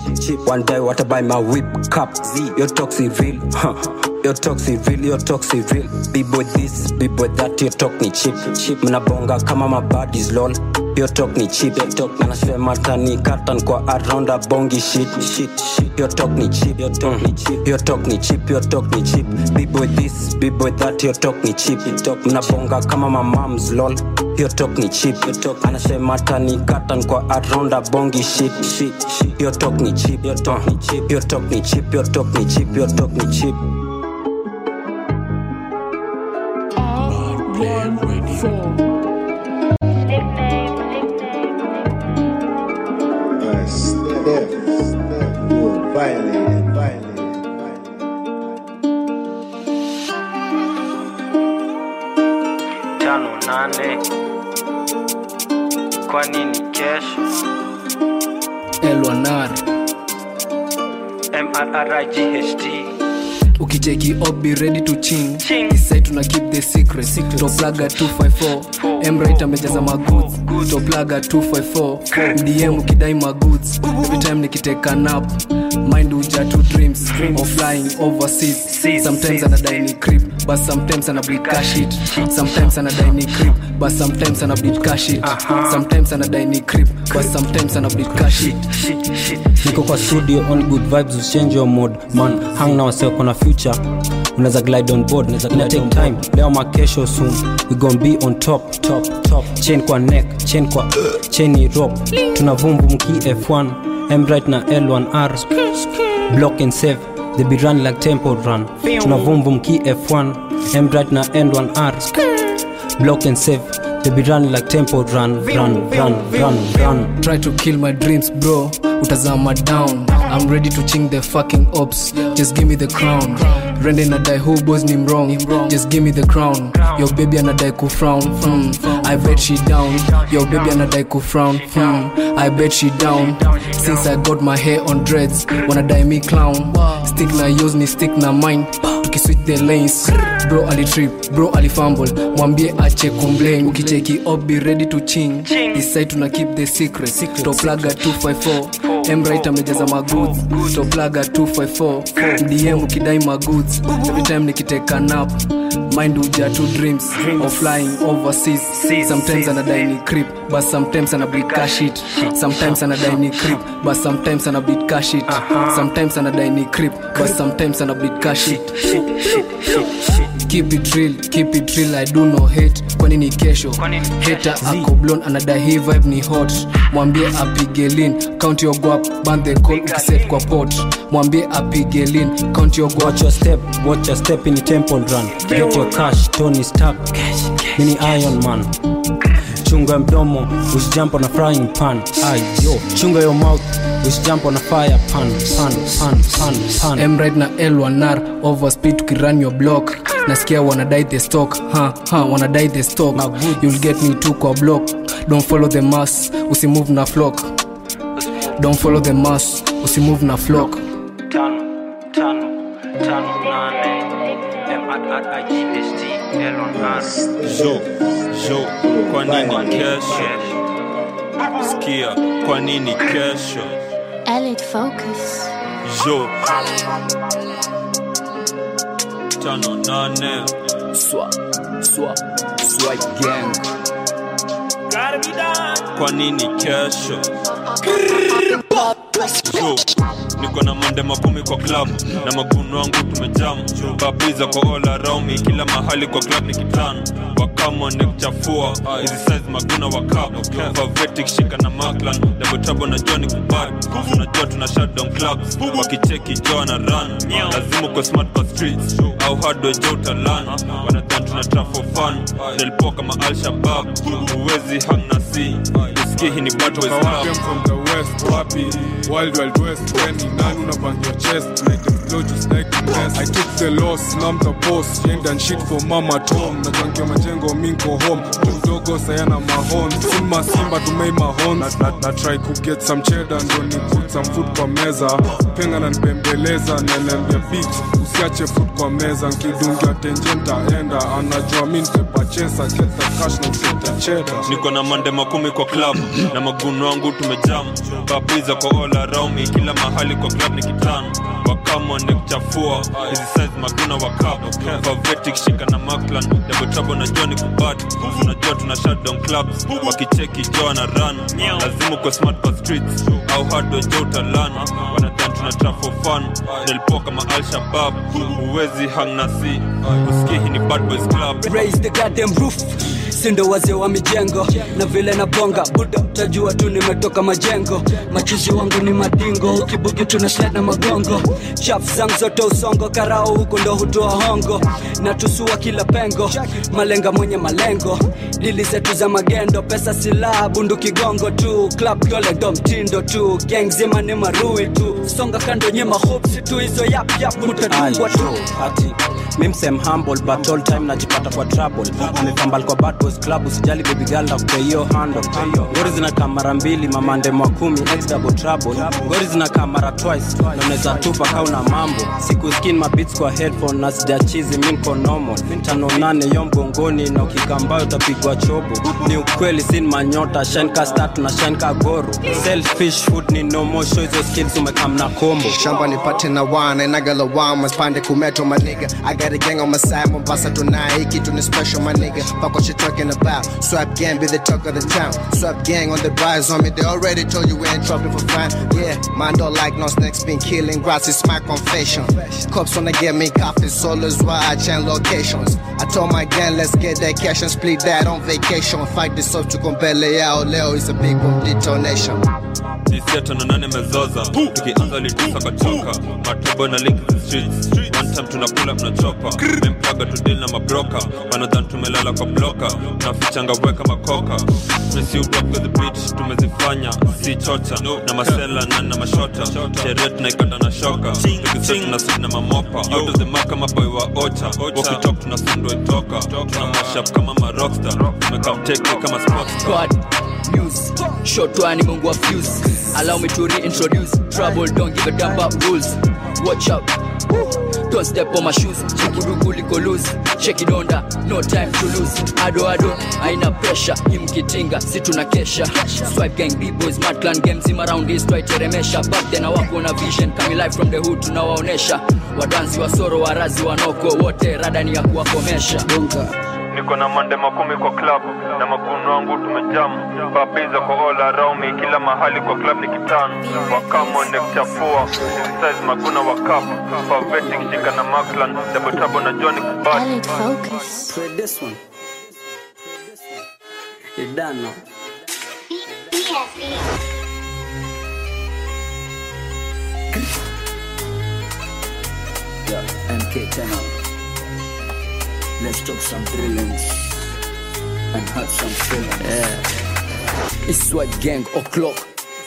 One day I my whip cup. Z. Your talk real. Huh. Your talk si real, you're talk si real. B-boy this, be boy that, your talk ni cheap. Cheap mnabonga kama mabadis lol. Your talk ni cheap, your talk anasema tani katan kwa around a bongi shit. Shit, shit. Your talk ni cheap, your talk ni cheap. Your talk ni cheap, your talk ni cheap. be boy this, be boy that, your talk ni cheap. Your talk mnabonga kama mamams lol. Your talk ni cheap, your talk anasema tani katan kwa around a bongi shit. Shit. Your talk ni cheap, your talk ni cheap. Your talk ni cheap, your talk ni cheap, your talk ni cheap. ni nane kwa nini kesho? Elwanar mrright ukicheki obi be ready to ching. Isai tuna keep the secret. Toplaga 254 mrit amejaza magoods toplaga 254 mdm ukidai magoods every time nikiteka nap mind uja to dreams of flying overseas. Sometimes anadai ni creep but sometimes ana bleed cash it. Sometimes anadai ni creep but sometimes ana bleed cash it. Sometimes anadai ni creep but sometimes ana bleed cash it. Niko kwa studio on good vibes usichange your mode. Man hang na waseo kona future. Unaweza glide on board ina take time. leo makesho soon. We gon be on top top top. Chain kwa neck chain kwa chain ni rope. Tunavumbu mki f1 mright na l1r block and save. They be run like temple run. Tuna vumbu ki f1 mright na n1r block and save. They be run like temple run. Run run run run. Try to kill my dreams bro. Utazama down. I'm ready to ching the fucking ops. Just give me the crown rende nadai who boys ni mrong just give me the crown. Yo baby anadai kufrown mm. i bet she down. Yo baby anadai kufrown mm. i bet she down. Since i got my hair on dreads wanadai me clown. Stick na yours ni stick na mine. Tukiswitch the lanes. Bro alitrip bro alifumble mwambie ache kumblame ukicheki be ready to ching. Isai tuna keep the secret. Toplaga 254 mrit amejaza magoods toplaga 254 mdm ukidai magoods every time nikiteka nap mind uja two dreams. Of flying overseas. Sometimes anadai ni creep but sometimes ana bleed cash it. Sometimes anadai ni creep. But sometimes ana bleed cash it. Sometimes anadai ni creep. But sometimes ana bleed cash it. Keep it real keep it real. I do no hate. Kwani ni kesho? Heta akoblon anadai hii vibe ni hot. Mwambie apige lin count your guap ban the call ukiset kwa pot. Mwambie apige lin count your guap. Watch your step watch your step in the temple run. Get your cash tony stark mini iron man chunga mdomo usijump on a frying pan. Ayo chunga your mouth usijump on a fire pan pan pan pan pan. Mrit na l1r to run your block. Nasikia wanadai the stock ha, ha, wanadai the stock. You'll get me tu kwa block. Don't follow the mass usimove na flock. Don't follow the mass usimove na flock. Tano tano tano nane. Mrright r. Jo jo kwa nini kesho? Sikia kwa nini kesho? Elliot Focus. jo tano nane. Swa swa swipe gang. Kwa nini kesho? Jo niko na mande makumi kwa klab na maguno wangu tumejam. Babiza kwa all around me kila mahali kwa klab ni kitano. Wakamo nekuchafua hizi size maguna wakap favetic shika na maklan dabotabo na joni kubad unajua tuna shutdown clubs. Wakicheki jo na run. Lazima uko smart kwa streets. Au hardwe jo utalan wanadhan tuna trap for fun. Delpo kama alshabab huwezi hang na si usikie hii ni is Toka tough. from the west. Wapi? Wild wild west. When ni nani your chest. Like a flow just like the best I took the loss I'm the boss. Yenda and shit for mama tom. Na jankia majengo minko home. Mdogo sayana mahon. Simba simba tumei mahon na, na, na try ku get some cheddar ndo ni put some food kwa meza. Penga na nibembeleza naniambia beat usiache food kwa meza. Nkidungia tenje ntaenda. Anajua mi ntepachesa get the cash na usete cheddar niko na mande makumi kwa club na maguno wangu tumejam. Babiza kwa all around me kila mahali kwa club ni kitano wakamone kuchafua hizi size maguna wakap faveti kishika na maklan dabotabo na joni kubati unajua tuna shutdown clubs. Wakicheki joa na run. Lazima kwa smart pa streets. Au hard wajo utalana wanadhani tuna trap for fun. Nilipoa kama al shabab huwezi hang na si usikihi ni bad boys club. Raise the goddamn roof sindo wazee wa mijengo na vile na bonga buda utajua tu nimetoka majengo. Machizi wangu ni madingo ukibuki tuna slide na magongo. Chaf zangu zote usongo karao huko ndo hutoa hongo. Na tusua kila pengo malenga mwenye malengo. Dili zetu za magendo pesa silaha bundu kigongo tu. Club dole ndo mtindo tu. Gang zima ni marui tu. Songa kando nyema hopsi tu hizo yap yap mutadungwa tu. ati mimsem humble but all time najipata kwa trouble. Amefambal kwa bad boys club usijali baby girl na kupea hiyo handle gori zinakaa mara mbili mamande mwa kumi ex double trouble. Gori zinakaa mara twice na unaweza tupa kau na mambo. Siku skin mabits kwa headphone na sijachizi mi nko normal. Tano nane yo mgongoni na ukikambayo utapigwa chobo. Ni ukweli sin manyota shine ka start na shine ka goro. Selfish food ni no more show hizo skills umekam na kombo shamba nipate na wana inagalawama spande kumeto maniga I got a gang on my side Mombasa tonight hiki tu ni special my nigga. Fuck what you talking about. Swap gang be the talk of the town. Swap gang on the rise on me they already told you we ain't trouble for fun yeah man don't like no snakes been killing grass is my confession. Cops wanna get me coffee so that's why I change locations. I told my gang let's get that cash and split that on vacation. Fight this up to compele yao leo is a big bomb detonation disiata tano nane mezoza. Tukianza litusa kachoka. Matubo na link the streets. One time tunakula mnachopa memplaga tudil na mabroka. Wanadhan tumelala kwa bloka. Nafichanga weka makoka. Beach tumezifanya. Si chocha. Na masela na na mashota. Sheria tunaikata na shoka. Tukisa tunasudi na mamopa. Kama boy wa ocha. Wakitok tunasundwa itoka tuna mashap kama marockstar tumekamteke kama sportstar news. Short one, mungu wa fuse. Allow me to reintroduce. Trouble, don't give a damn about rules. Watch out. Don't step on my shoes. Chikurugu liko loose. Check it onda. No time to lose. Ado ado, aina pressure. Imkitinga, si tuna kesha. Swipe gang, B-boys, mad clan games Him around this remesha Back then hawako na vision. Coming live from the hood tunawaonesha. Wadansi wa soro, warazi wanoko wote radani ya kuwakomesha. Bonga. Niko na mande makumi kwa klabu na maguno wangu tumejamu papiza kwa all around me kila mahali kwa klabu ni kitano wakamonde kuchafua size maguna wa cup pavetic kishika na maklan dabotabo na joni kubati Alec Focus. Play this one. You done now. Yeah, MK Tenor. Let's talk some brilliance and have some feelings. Yeah. It's Swipe Gang o'clock.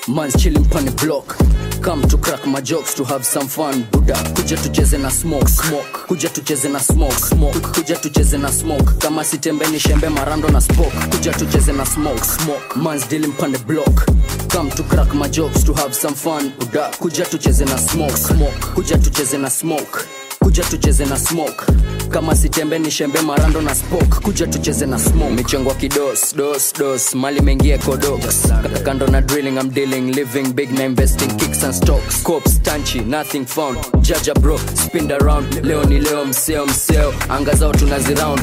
Man's chilling on the block. Come to crack my jokes to have some fun. Buddha, kuja tucheze na smoke. Smoke. Kuja tucheze na smoke. Smoke. Kuja tucheze na smoke. Kama sitembe ni shembe marando na spoke. Kuja tucheze na smoke. Smoke. Man's dealing on the block. Come to crack my jokes to have some fun. Buddha, kuja tucheze na smoke. Smoke. Kuja tucheze na smoke. Kuja tucheze na smoke kama sitembe ni shembe marando na spok kuja tucheze na smoke michengwa kidos dos dos mali mengie kodox kando na drilling I'm dealing living big na investing kicks and stocks cops tanchi nothing found jaja bro spin around leo ni leo mseo mseo anga zao tunaziround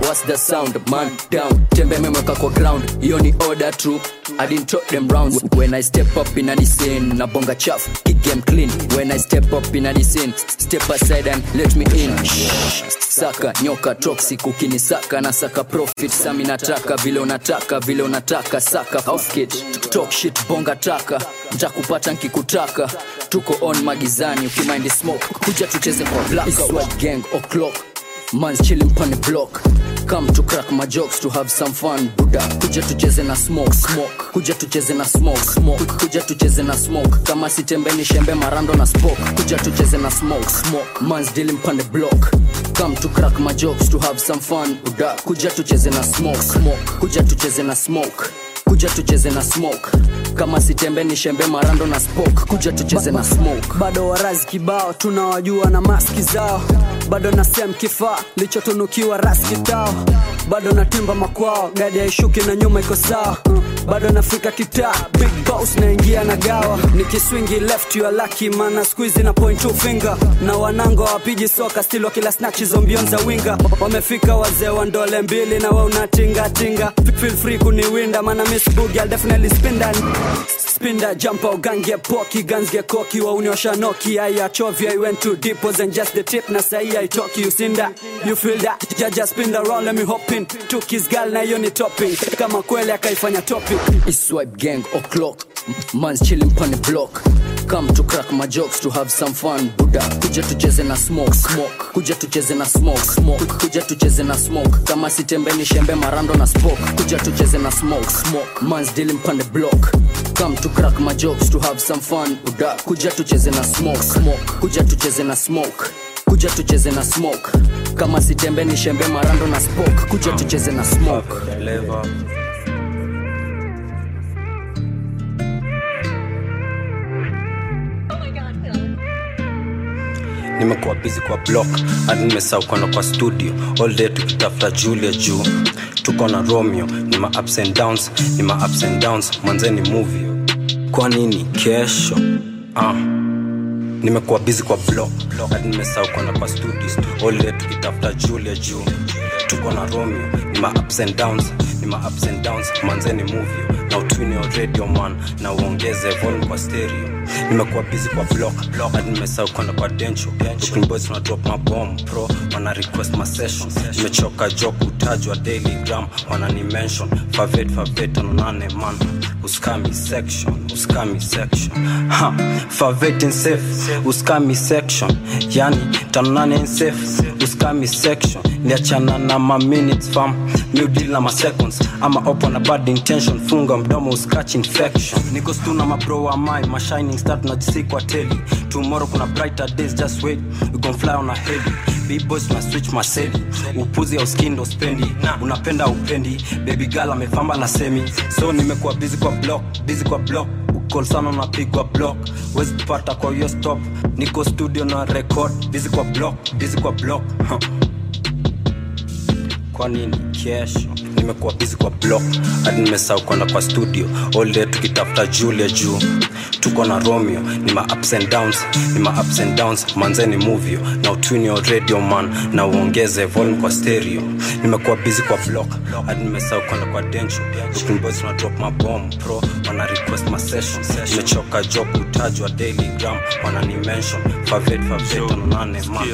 What's the sound? Man down. Tembe memweka kwa ground. Hiyo ni order true. I didn't talk them rounds. When I step up in any scene, na bonga chaff kick game clean. When I step up in any scene, step aside and let me in. Shh. Saka nyoka toxic ukinisaka na saka profit. Sami nataka vile unataka vile unataka. Saka housekit talk shit bonga taka. Ntakupata nkikutaka. Tuko on magizani ukimaindi smoke. Kuja tucheze kwa black gang o'clock. Man's chilling the block. Come to crack my jokes to have some fun. Buddha, kuja tucheze na smoke. Smoke. Kuja tucheze na smoke. Smoke. Kuja tucheze na smoke. Kama sitembe ni shembe marando na spoke. Kuja tucheze na smoke. Smoke. Man's dealing pande block. Come to crack my jokes to have some fun. Buddha, kuja tucheze na smoke. Smoke. Kuja tucheze na smoke. Kuja tucheze na smoke. Kama sitembe ni shembe marando na spoke. Kuja tucheze na smoke. bado warazi kibao tunawajua na maski zao bado na sem kifaa lichotunukiwa raski tao bado natimba makwao gadi haishuki na nyuma iko sawa bado nafika kita big boss naingia na gawa. Nikiswingi left you are lucky mana squeeze na point two finger. Na wanango wapiji soka still kila snatch hizo mbion winga. Wamefika wazee wa ndole mbili na we unatingatinga feel free kuniwinda mana miss boogie I'll definitely spin that. Spinda jumper ugange poki gansge koki wauniosha noki aya chovya I went to deep and just the tip. Na sahi I talk you sinda. You feel that? Jaja spin the round let me hop in. Took his girl na hiyo ni topping. Kama kweli akaifanya topic swipe gang o'clock Man's chilling pon the block. Come to crack my jokes to have some fun Buda kuja tucheze na smoke smoke. Kuja tucheze na smoke smoke. Kuja tucheze na smoke. Kama sitembeni shembe marando na spoke. Kuja tucheze na smoke smoke. Man's dealing pon the block. Come to crack my jokes to have some fun Buda kuja tucheze na smoke smoke. Kuja tucheze na smoke. Kuja tucheze na smoke. Kama sitembeni shembe marando na spoke. Kuja tucheze na smoke nimekuwa bizi kwa block hadi nimesahau kwenda kwa studio. All tukitafuta julia juu. Tuko na romeo ni ma ups and downs ni ma ups and downs. Mwanzeni movie. Kwa nini? Kesho. Uh nimekuwa bizi kwa block hadi nimesahau kwenda kwa studio. All tukitafuta julia juu. Tuko na romeo ni ma ups and downs ni ma ups and downs. Manzeni movie. Na utwini wa radio man. Na uongeze volume kwa stereo nimekuwa busy kwa block hadi nimesahau kwenda kwa dencho Brooklyn boys wana drop mabom pro wana request ma session. Nimechoka joke utajwa daily gram. Wana ni mention. Favet favet tano nane man. Uskami section uskami section. Ha favet in safe uskami section. Yani tano nane in safe uskami section. Niachana na ma minutes fam. New deal na ma seconds. Ama open a bad intention. Funga mdomo uskach infection. Niko stu na mabro wa mai ma shining star jisi kwa teli tomorrow kuna brighter days just wait. We gon fly on a heavy. B-boys na switch maseli upuzi au skindo spendi. Unapenda upendi. Baby girl amefamba na semi. So nimekuwa busy kwa block busy kwa block. Call sana unapigwa block. Wezi kupata kwa hiyo stop. Niko studio na record. Busy kwa block busy kwa block. Huh. Kwa nini? Kesho nimekuwa busy kwa block. Hadi nimesahau kwenda kwa studio. All day tukitafuta julia juu. Tuko na romeo ni ma ups and downs ni ma ups and downs. Manzeni movio na utwini wa radio man. Na uongeze volume kwa stereo. Nimekuwa busy kwa block. Hadi nimesahau kwenda kwa dencho looking boys na drop mabom pro wana request ma session. Nimechoka job utajwa daily gram wana ni mention. Favet favet tano nane man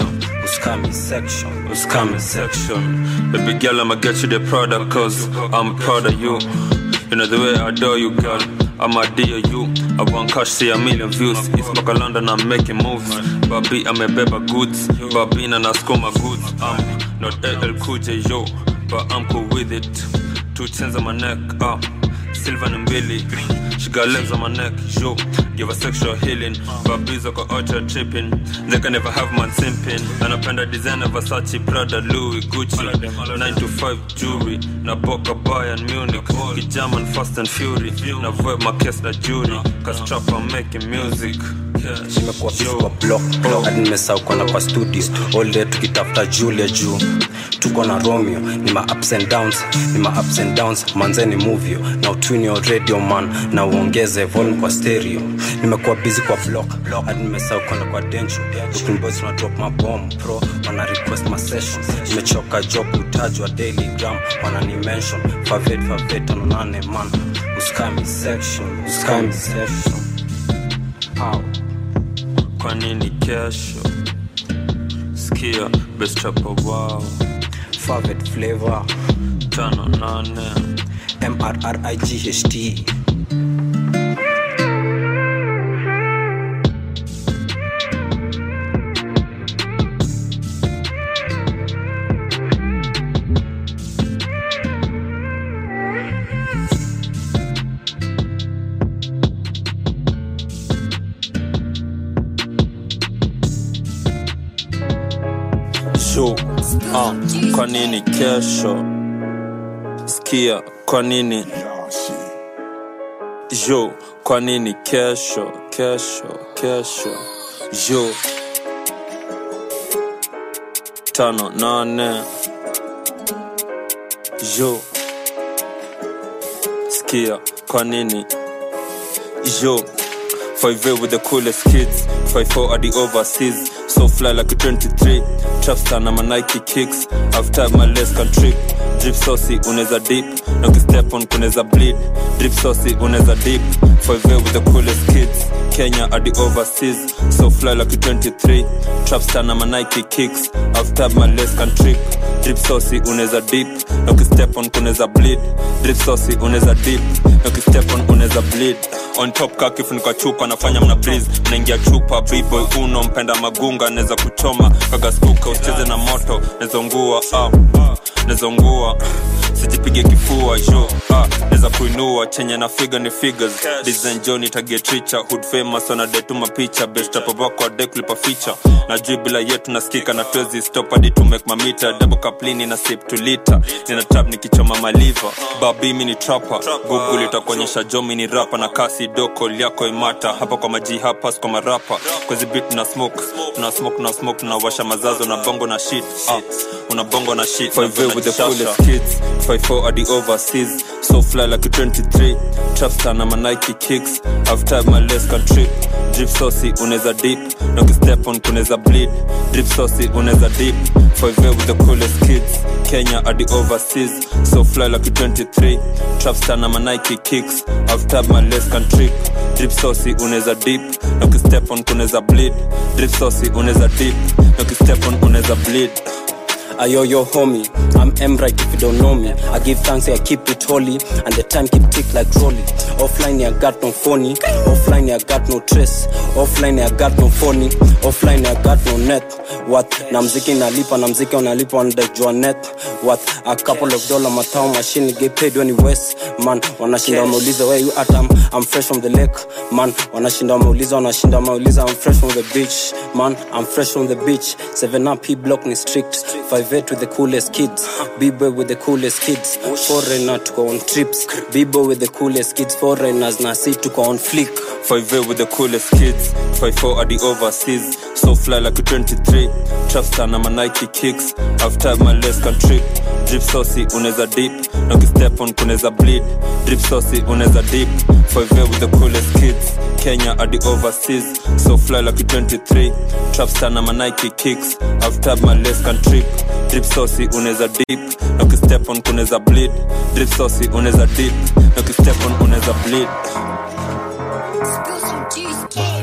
uskami section uskami section. Baby girl, I'ma get you the product, cause I'm proud of you. You know the way I adore you, girl. I'm a you. I want cash, see a million views. It's back in London, I'm making moves. Babi, I'm a beba goods. Babi, and I score my goods. I'm not LL Cool J, yo, but I'm cool with it. Two chains on my neck, uh, Sylvan and Billy. She got limbs on my neck, yo. Give her sexual healing. Babies are ultra tripping. They can never have man simping. And I a designer Versace, Prada, Louis, Gucci. 9 to 5 jewelry. Na Boca Bayern Munich. Kijaman Fast and Fury. Na vibe my case na jury. Cause trap I'm making music. nimekuwa busy kwa block hadi nimesahau kwenda kwa studio all day tukitafuta julia juu tuko na romeo ni ma ups and downs ni ma ups and downs manzeni movie na utwini radio man na uongeze volume kwa stereo. Nimekuwa busy kwa block. Hadi nimesahau kwenda kwa denchu Brooklyn boys na drop mabom pro wana request ma session. Nimechoka job utajwa daily gram. Wana ni mention. Favet favet tano nane man. Uskami section uskami section how Kwa nini kesho? Skia, best rapper wow. Favet flavor. Tano nane. mrright nini kesho? Skia, kwa nini? Jo, kwa nini kesho? Kesho, kesho. Jo. Tano, nane. Jo. Skia, kwa nini yo 5 with the coolest kids. 54 at the overseas. So fly like a 23 trapstar na manike kicks. After my less can trip drip saucy unaweza dip na ukistep on kunaweza bleed. Drip saucy unaweza dip 5 with the coolest kids kenya the overseas. So fly like a 23 trapstar na manike kicks. After my less can trip drip saucy unaweza dip na ukistep on kunaweza bleed. Drip saucy unaweza dip na ukistep on unaweza bleed. On top ka kifunika chupa nafanya mna breeze. Naingia chupa bboy uno mpenda magunga naweza kuchoma. Kagaskuka usicheze na moto. Nezongua uh, nezongua sijipige kifua jo. Ah, naweza kuinua chenye na figa ni figures. Design joni tagetricha hood famous wanadetuma picha bestapabako ade kulipa ficha na juu bila yetu nasikika na twezi stop hadi to make mamita double kaplini na sip to liter. Nina trap nikichoma maliva babi mimi ni trapper. Google itakuonyesha jomi ni rapa na kasi doko liako imata. Hapa kwa maji hapa kwa marapa. Kwezi bit tuna smoke. Tuna smoke tuna smoke tunawasha mazazo na bongo na shit. Ah, una bongo na shit. Na with the coolest kids 54 at the overseas. So fly like a 23 trapstar na manike kicks. After my leska trip. Drip saucy unaweza dip na ukistep on kunaweza bleed. Drip saucy unaweza dip 5 with the coolest kids. Kenya the overseas. So fly like a 23 trapstar na manike kicks. After my leska trip. Drip saucy unaweza dip na ukistep on kunaweza bleed. Drip saucy unaweza dip na ukistep on unaweza bleed Ayo, yo, homie, I'm M right if you don't know me. I give thanks, I keep it holy, and the time keep tick like trolley. Offline, I got no phony. Offline, I got no trace. Offline, I got no phony. Offline, I got no net. What? Na mziki nalipa, na mziki on the net. What? A couple of dollar matao machine get paid when you waste. Man, wanashinda wameuliza where you at, I'm, I'm fresh from the lake. Man, wanashinda wameuliza, wanashinda wameuliza, I'm fresh from the beach. Man, I'm fresh from the beach. 7 up, he block ni strict. 5 with the coolest kids. B-boy with the coolest kids. Foreigner tuko on trips. B-boy with the coolest kids. Foreigners na si tuko on flick. 5 with the coolest kids 54 are the overseas so fly like a 23 trapstar na manike kicks after my legs can trip drip saucy uneza dip na ukistep on kuneza bleed drip saucy uneza dip 5 with the coolest kids kenya adi overseas. So fly like a 23 trapstar na manike kicks. After my less can trip drip saucy unaweza dip. Na ukistep on kunaweza bleed. Drip saucy unaweza dip. Na ukistep on unaweza bleed. Spill some Play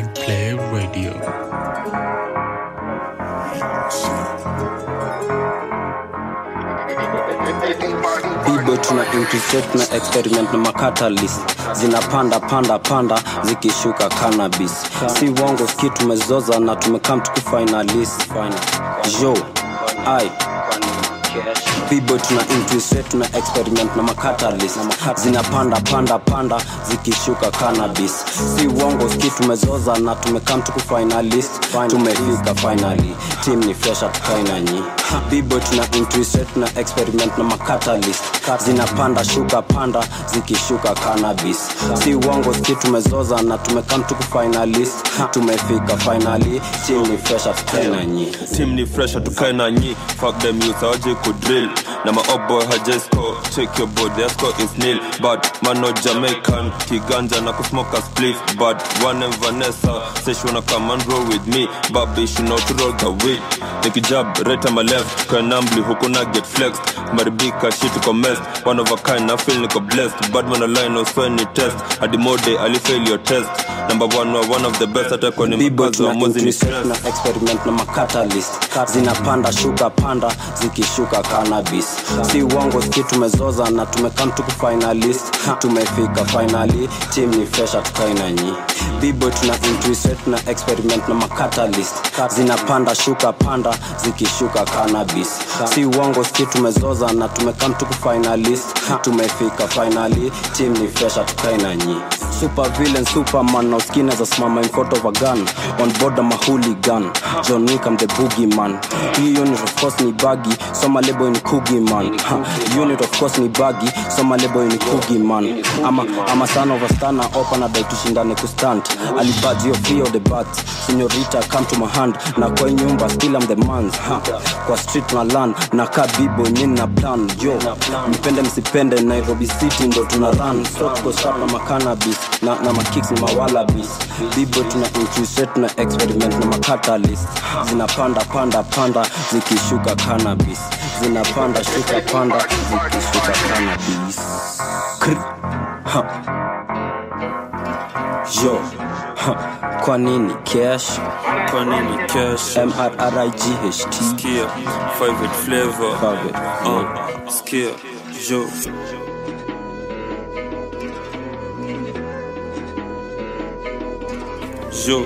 bibo tuna infiltrate na experiment na macatalyst zinapanda panda panda zikishuka cannabis. Si wongo ski tumezoza na tumekam tukufinalist jo ai. Bibo tuna infiltrate tuna experiment na macatalyst zinapanda panda panda zikishuka cannabis. Si wongo ski tumezoza na tumekam tukufinalist tumefika finally. Team ni fresh atukaina nyi bibo tuna infiltrate tuna experiment na macatalyst zinapanda shuka panda zikishuka cannabis. Si uongo ski tumezoza na tumekam tuku finalist. Tumefika finally team ni fresh na nyi team ni fresh tukae na nyi fuck them youth awaje ku drill? Na ma up boy haja score check your board their is nil. But man no jamaican kiganja na kusmoke a spliff. But one and vanessa say she come and roll with me. Baby she know to roll the weed. Nikijab reta my left kanambli huku na get flexed? Maribika shit uko messed one of a kind na feel niko blessed. Bad man align no swear ni test. Hadi mode ali fail your test. Number one wa one of the best hata kwa ni mkazo wa mozi ni stress. na experiment na makatalist zinapanda shuka panda zikishuka cannabis. Si uongo ski tumezoza na tumekam tuku finalist. Tumefika finally team ni fresh atukaina nyi. Bibo tuna intuiset na experiment na makatalist zinapanda shuka panda zikishuka cannabis si uongo si tumezoza na tumekam tuku finalist. Tumefika finally team ni fresh tukainanyi super villain superman na uskina za simama in front of a gun. On board I'm a hooligan john wick I'm the boogie man unit of course ni bagi soma lebo ni kugi man unit of course ni bagi soma lebo ni kugi man ama ama son of a star na opa na dai tushindane ali bad free of the bat senorita come to my hand. Na kwa nyumba still I'm the man ha, kwa street na land na ka bibo nyini na plan yo. Mpende msipende nairobi city ndo tuna run. So tuko sharp na na, makicks ni mawalabis bibo tuna intuition na experiment na makatalist zinapanda panda panda zikishuka cannabis. Zinapanda shuka panda zikishuka cannabis. Kr ha. yo ha. Kwa nini cash kwa nini cash mrright skia private flavor. Uh, skia yo yo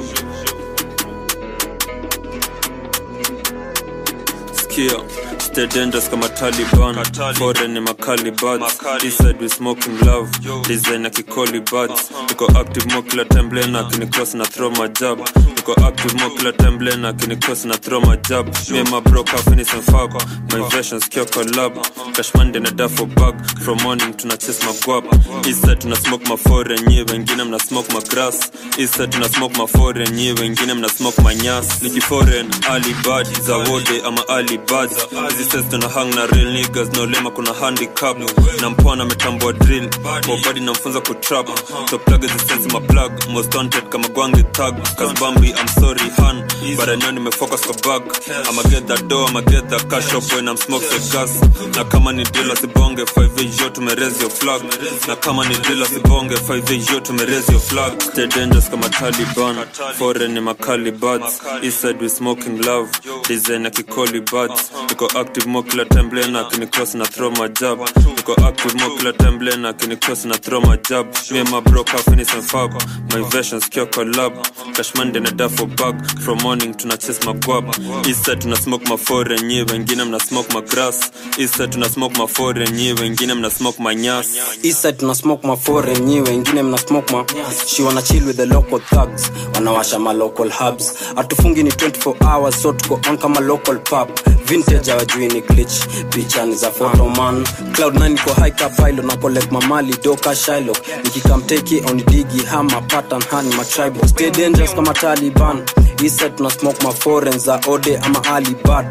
skia stay dangerous kama taliban. Foreign ni makali buds inside we smoking love. Design ya kikoli buds niko active mo kila time blena akini cross na throw my jab. Niko active mo kila time blena akini cross na throw my jab. Me my bro ka finish and fuck my version skia collab cash money na duffel bag. From morning tuna chase my guap. Inside tuna smoke my foreign nyi wengine mna smoke my grass. Inside tuna smoke my foreign nyi wengine mna smoke my nyas niki foreign ali bad za wode ama ali bad sets tuna hang na real niggas no lema kuna handicap. Na mpona ametambua drill. Mobadi namfunza kutrap. So plug is a sense ma plug. Most wanted kama gwangi tag. Cause bambi I'm sorry han. But I know nimefocus kwa bag I'ma get that dough I'ma get that cash up when I'm smoke the gas. Na kama ni deal sibonge 5 yo tumerezi your flag. Na kama ni deal sibonge 5 yo tumerezi your flag. Stay dangerous kama Taliban. Foreign ni makali buds inside we smoking love. Design ya kikoli buds niko active mo kila time blena akini cross na throw my jab. Niko active mo kila time blena akini cross na throw my jab. Me and my bro ka finish and fab my versions kia collab. Cash money na duffel bag from morning tuna chase my guap. East tuna smoke my foreign nyi wengine mna smoke my grass. East tuna smoke my foreign nyi wengine mna smoke my nyas. Eastside tuna smoke my foreign nyi wengine mna smoke my she wanna chill with the local thugs. Wanawasha ma local hubs. Atufungi ni 24 hours so tuko on kama local pub vintage awajui ni glitch. Pichani za photoman cloud 9 iko high cap pilot na collect mamali doka shilo nikikamteki on digi hama pattern hani ma tribe. Stay dangerous kama Taliban. Iset tuna smoke ma foreign za ode ama alibad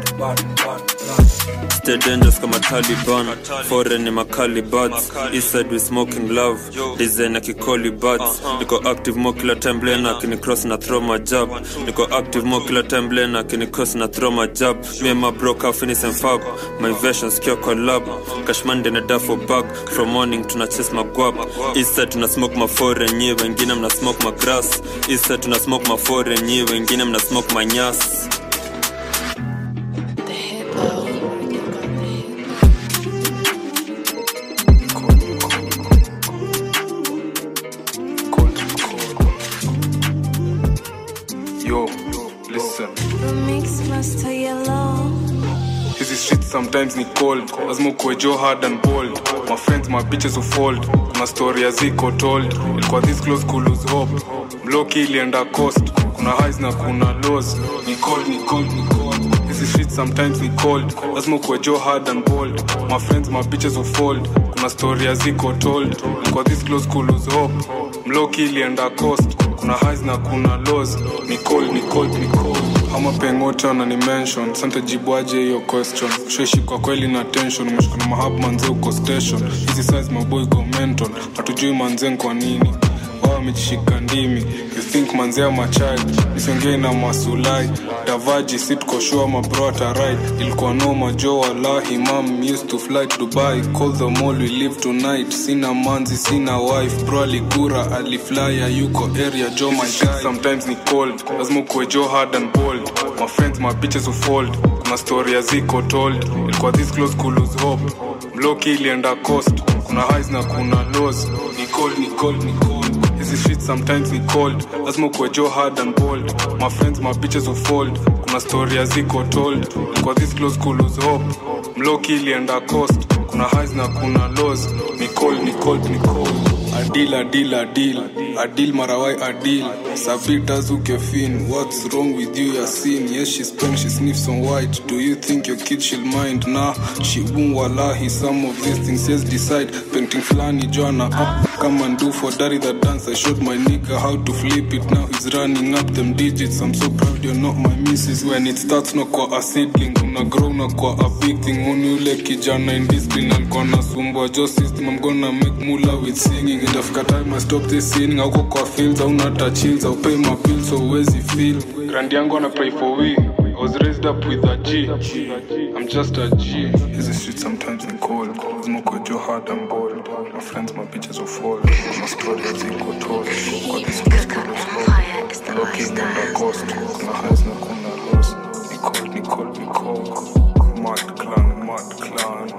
stay dangerous kama Taliban foreign ni makali bats eastside we smoking love. Design kikoli bats, niko active mo kila time blena akini cross na throw my jab niko active mo kila time blena akini cross na throw my jab me and my bro ka finish and fab. My version skia collab. Cash money na duffel bag. From morning tuna chase my guap. Eastside tuna smoke my foreign nyi wengine mna smoke my grass. Eastside tuna smoke my foreign nyi wengine mna smoke my Mix master yellow. Hizi streets sometimes ni cold. Lazima ukuwe jo hard and bold. My friends my bitches ufold kuna story ziko told. Ilikuwa this close cool lose hope. Bloki ilienda cost. kuna highs na kuna lows. Ni cold ni cold ni cold. Hizi streets sometimes ni cold. Lazima ukuwe jo hard and bold. My friends my bitches ufold kuna story ziko told. Ilikuwa this close cool lose hope. Mloki ilienda cost. kuna highs na kuna lows. Ni cold ni cold ni cold ama pengote na ni mention. Sante jibwaje hiyo question. Sheshi kwa kweli na tension umeshikana mahab manze uko station. Hizi size maboy go mental. Hatujui manze kwa nini. Wao wamejishika ndimi. You think manzea machai? Nisongei na masulai. Davaji sitkoshua mabro atarai ilikuwa noma jo walahi mam used to fly to dubai. Call the mall we live tonight. Sina manzi sina wife. Bro aligura aliflya yuko area jo my guy. Sometimes ni cold. Lazima ukuwe jo hard and bold my friends my bitches ufold kuna story ziko told. Ilikuwa this close cool lose hope. Mloki ilienda cost kuna highs na kuna lows. Ni cold ni cold ni cold. Hizi shit sometimes ni cold. Lazima ukuwe jo hard and bold. My friends my bitches ufold kuna story ziko told. Ilikuwa this close cool lose hope. Mloki ilienda cost kuna highs na kuna lows. Ni cold ni cold ni cold. Adil adil adil adil marawai adil. Sabita zukefin what's wrong with you yasin? Yes she spent she sniffs on white. Do you think your kid she'll mind? Nah she won't wallahi. Some of these things yes decide. Painting flani joanna up come and do for daddy the dance. I showed my nigga how to flip it. Now he's running up them digits. I'm so proud you're not my missus. When it starts no kwa a seedling. Una grow na kwa a big thing. Uni ule kijana in discipline alikuwa nasumbua jo system i'm gonna make mula with singing. Itafika time i stop this sinning uko kwa fields auna touch chills au pay my bills so uwezi feel grand yangu ana pray for we I was raised up with a G. I'm just a G. is it sweet sometimes in cold. Zimoko jo hard and bold. My friends, my bitches will fall. My story is in told. Kwa this close, close, close. Looking on the coast. Kuna highs na kuna lows. Ni cold, ni cold, ni cold. Mad clan, mad clan.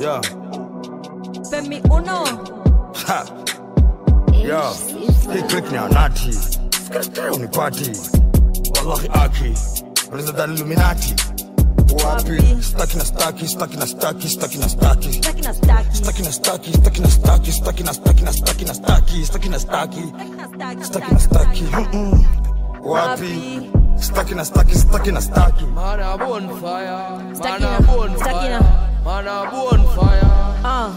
Yeah. Femi Uno. Ha. Yo. Hii click ni anati. Skate unipati. Wallahi aki. Unaweza dhani Illuminati. Wapi? Staki na staki, staki na staki, staki na staki. Staki na staki. Staki na staki, staki na staki, staki na staki na staki na staki, staki na staki. Wapi? Staki na staki, staki na staki. Man a bonfire. Staki Man na- a bonfire. staki na. Man a bonfire. Ah.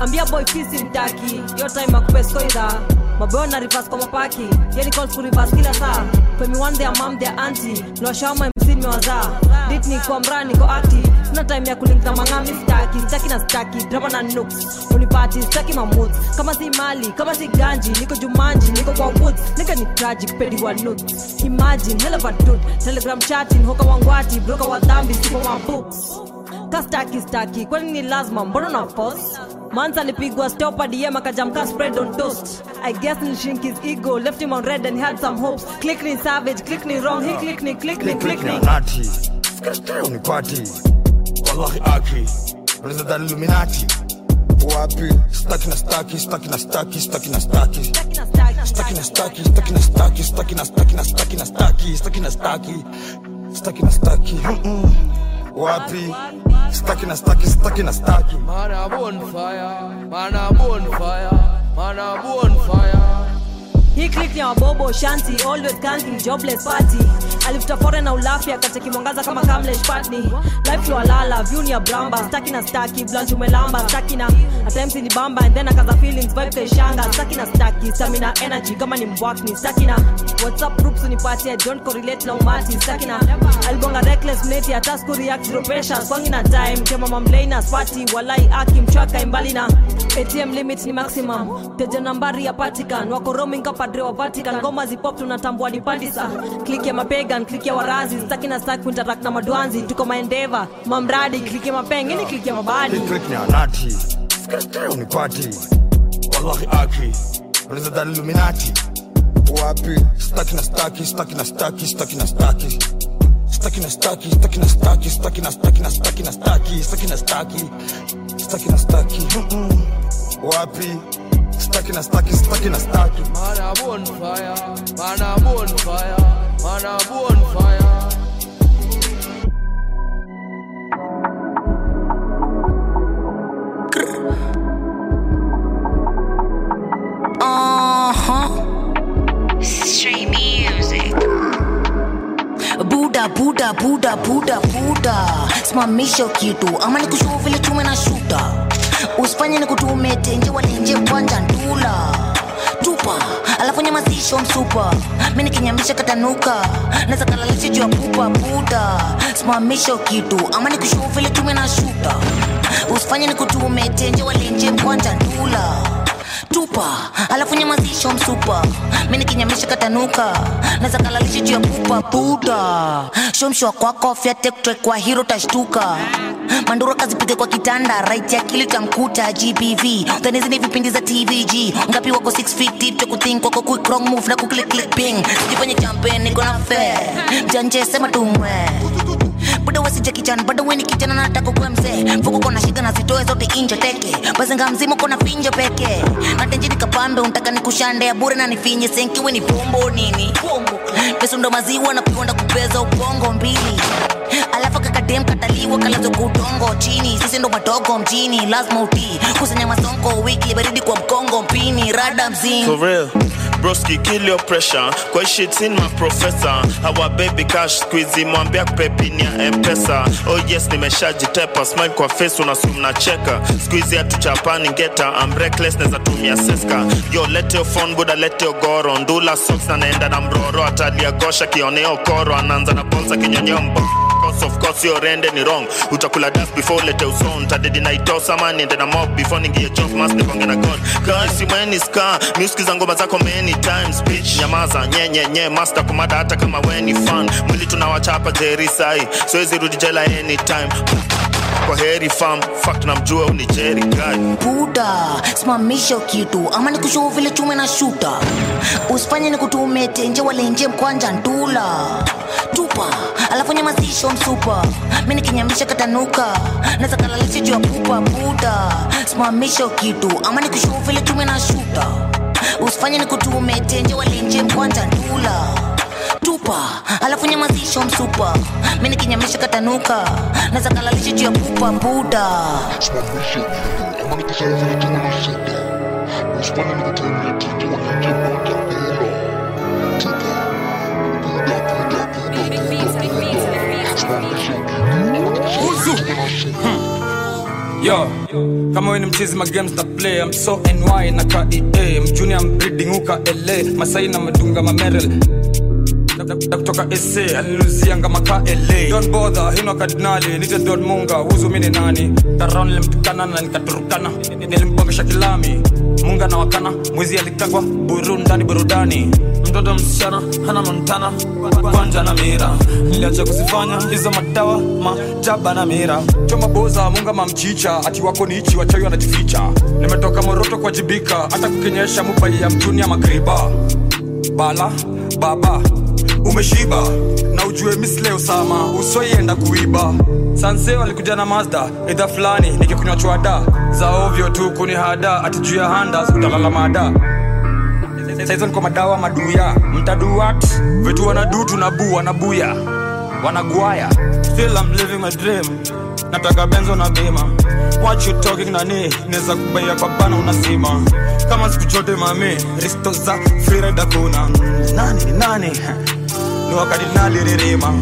Ambia boy fisi mtaki. Yo time akupeskoidha maboyo na rivas kwa mapaki. Yeni calls ku reverse kila saa. Femi one their mom their auntie. Niwashawama mc nimewazaa dit ni kwa mraa niko akti sina time ya kulinkna mang'ami staki. Staki na staki drama na nuks unipati staki mamut kama si mali kama si ganji niko jumanji niko kwa woods. Nika ni tragic pedi wa nut imagine hell of a dude. Telegram chatting hoka wangwati broka wa dhambi sipo mabooks kastaki staki kwani ni lazima? Mbona na force Mans alipigwa stopa, DM akajamka spread on toast I guess nilishink his ego left him on red and had some hopes click ni savage click ni wrong he click ni click ni click ni Nati. anati. ni party. Wallahi aki. Brother dhani Illuminati. Wapi? Staki na staki, staki na staki, staki na staki. Staki na staki, staki na staki, staki na staki, staki na staki, staki na staki. Staki na staki. Mm-mm. Wapi? Staki na staki, staki na staki. Man a bonfire. Man a bonfire. Man a bonfire. Hii click ya wabobo shanti always counting jobless party. Alifuta foreign na ulafi akacheki mwangaza kama kamlesh patni life lwalala view ni ya bramba. Staki na staki blunt umelamba. Staki na attempts ni bamba and then akaza feelings vibe kaishanga staki na staki stamina energy kama ni mbwakni staki na whatsapp groups unipatia don't correlate na umati. Staki na alibonga reckless mate hata task react zero pressure. Swangi na time kema mamlaina swati. Walai aki mchwaka imbali na atm limit ni maximum. Teja nambari ya patikan wako roaming kapadre wa vatican ngoma zipop tunatambua ni pandisa kliki ya mapegan kliki ya warazi staki na staki kuintarak na madwanzi tuko maendeva mamradi kliki ya mapeng ini kliki ya mabadi Hii ya. Skate unipati. Wallahi aki. Dhani Illuminati. Wapi? Staki na staki, staki na staki, staki na staki. Staki na staki, staki na staki, staki na staki na staki na staki, staki na staki. Staki na staki. Mm-mm. Wapi? Staki na staki, staki na staki. Man a bonfire. Man a bonfire. Man a bonfire. Uh-huh. Straight music. Buda, Buda, Buda, Buda, Buda. Simamisha kitu ama nikushuhu vile tume na shuta. Usifanye ni kutume tenje walenje kwanja ndula. Tupa, alafu nyamazisho msupa. minikinyamisha nikinyamisha katanuka. naza kalalisha juu ya pupa Buda. Simamisha kitu ama ni kushufile tume na shuta. Usifanye ni kutume tenje walenje kwanja ndula tupa. Alafu nyamazisho msupa. Mi nikinyamisha katanuka. Naza kalalisha juu ya pupa buda. Shomshwa kwako fyatektre kwa hiro tashtuka mandura kazipige kwa kitanda right ya kili tamkuta gbv utanizini vipindi za tvg ngapi wako 6 feet deep cha kuthink kwako move na kuklik click ping. Sijifanye champagne niko na fair. Mjanje sema tumwe bado wasija kijana bado weni kijana nataka kuwa mzee. Mfuko kona shida na zitoe zote inje teke. Bazinga mzima kona finjo peke. Natenji nikapambe untaka nikushande ya bure na nifinye. Senkiwe ni pombo nini? Pesa ndo maziwa na kuonda kupeza ubongo mbili. Alafu kakadem kataliwa kalazo kutongo chini. Sisi ndo madogo mjini lazima utii. Kusanya masonko wiki baridi kwa mkongo mpini rada real. Broski, kill your pressure. Kwa shit in my professor. Our baby cash squeezy mwambia kupepini ya mpesa. Oh yes, nimeshajitepa. Smile kwa face unasum na cheka. Squeezy hatuchapani ngeta. I'm reckless neza tumia seska. Yo, let your phone buda let your goro. Ndula socks na naenda na mroro. Atalia gosha kioneo koro. Anaanza na bonza kinyonyo mbo course of course your end ni wrong. Utakula dust before lete uson or itosa man niende na mob before ningie job mas nipange na god is ska music za ngoma zako many times bitch. Nyamaza nye nye master kumada hata kama when you fan mwili tunawachapa jerisai sai. Siwezi rudi jela anytime kwa heri fam. Fuck namjua uni jeri gani buda simamisha kitu. Ama ni nikushuu vile chume na shuta. Usifanye nikutume tenje walenje mkwanja ndula. Tupa alafu nyamazisho msupa. Mi nikinyamisha katanuka. Naweza kalalisha juu ya pupa buda simamisha kitu. Ama nikushuu vile chume na shuta. Usifanye nikutume tenje walenje mkwanja ndula tupa alafu nyamazisho msupa mi nikinyamisha katanuka. Naza kalalisha juu ya pupa mbuda. Yo kama we ni mchizi magames na play I'm so ny na kaea mjuni I'm breeding uka la masai na madunga mamerel kutoka sa aliluzianga maka la don bother hino kardinali nite don munga. Huzu mini nani? Taron limtukana na nikaturukana. Nilimbongesha kilami munga na wakana. Mwizi alikagwa burundani burudani. Mtoto msichana hana montana. Kwanja na mira. Niliacha kuzifanya hizo madawa majaba na mira. Choma boza munga mamchicha. Ati wako nichi ichi wachawi wanajificha. Nimetoka moroto kwa jibika. Hata kukenyesha mubai ya mtuni ya magriba. Bala baba umeshiba na ujue misle usama usoienda kuiba. Sanse walikuja na mazda idha fulani nikikunywa chwada. Za ovyo tu kuni hada ya handas utalala mada. Saizo niko madawa maduya. Mtaduat vitu wanadutu nabu wanabuya. Wanagwaya still I'm living my dream. Nataka benzo na bima. What you talking nani neza kubaya kwa bana unasima. Kama siku mami risto za freeride kuna. Nani nani ni wakati naliririma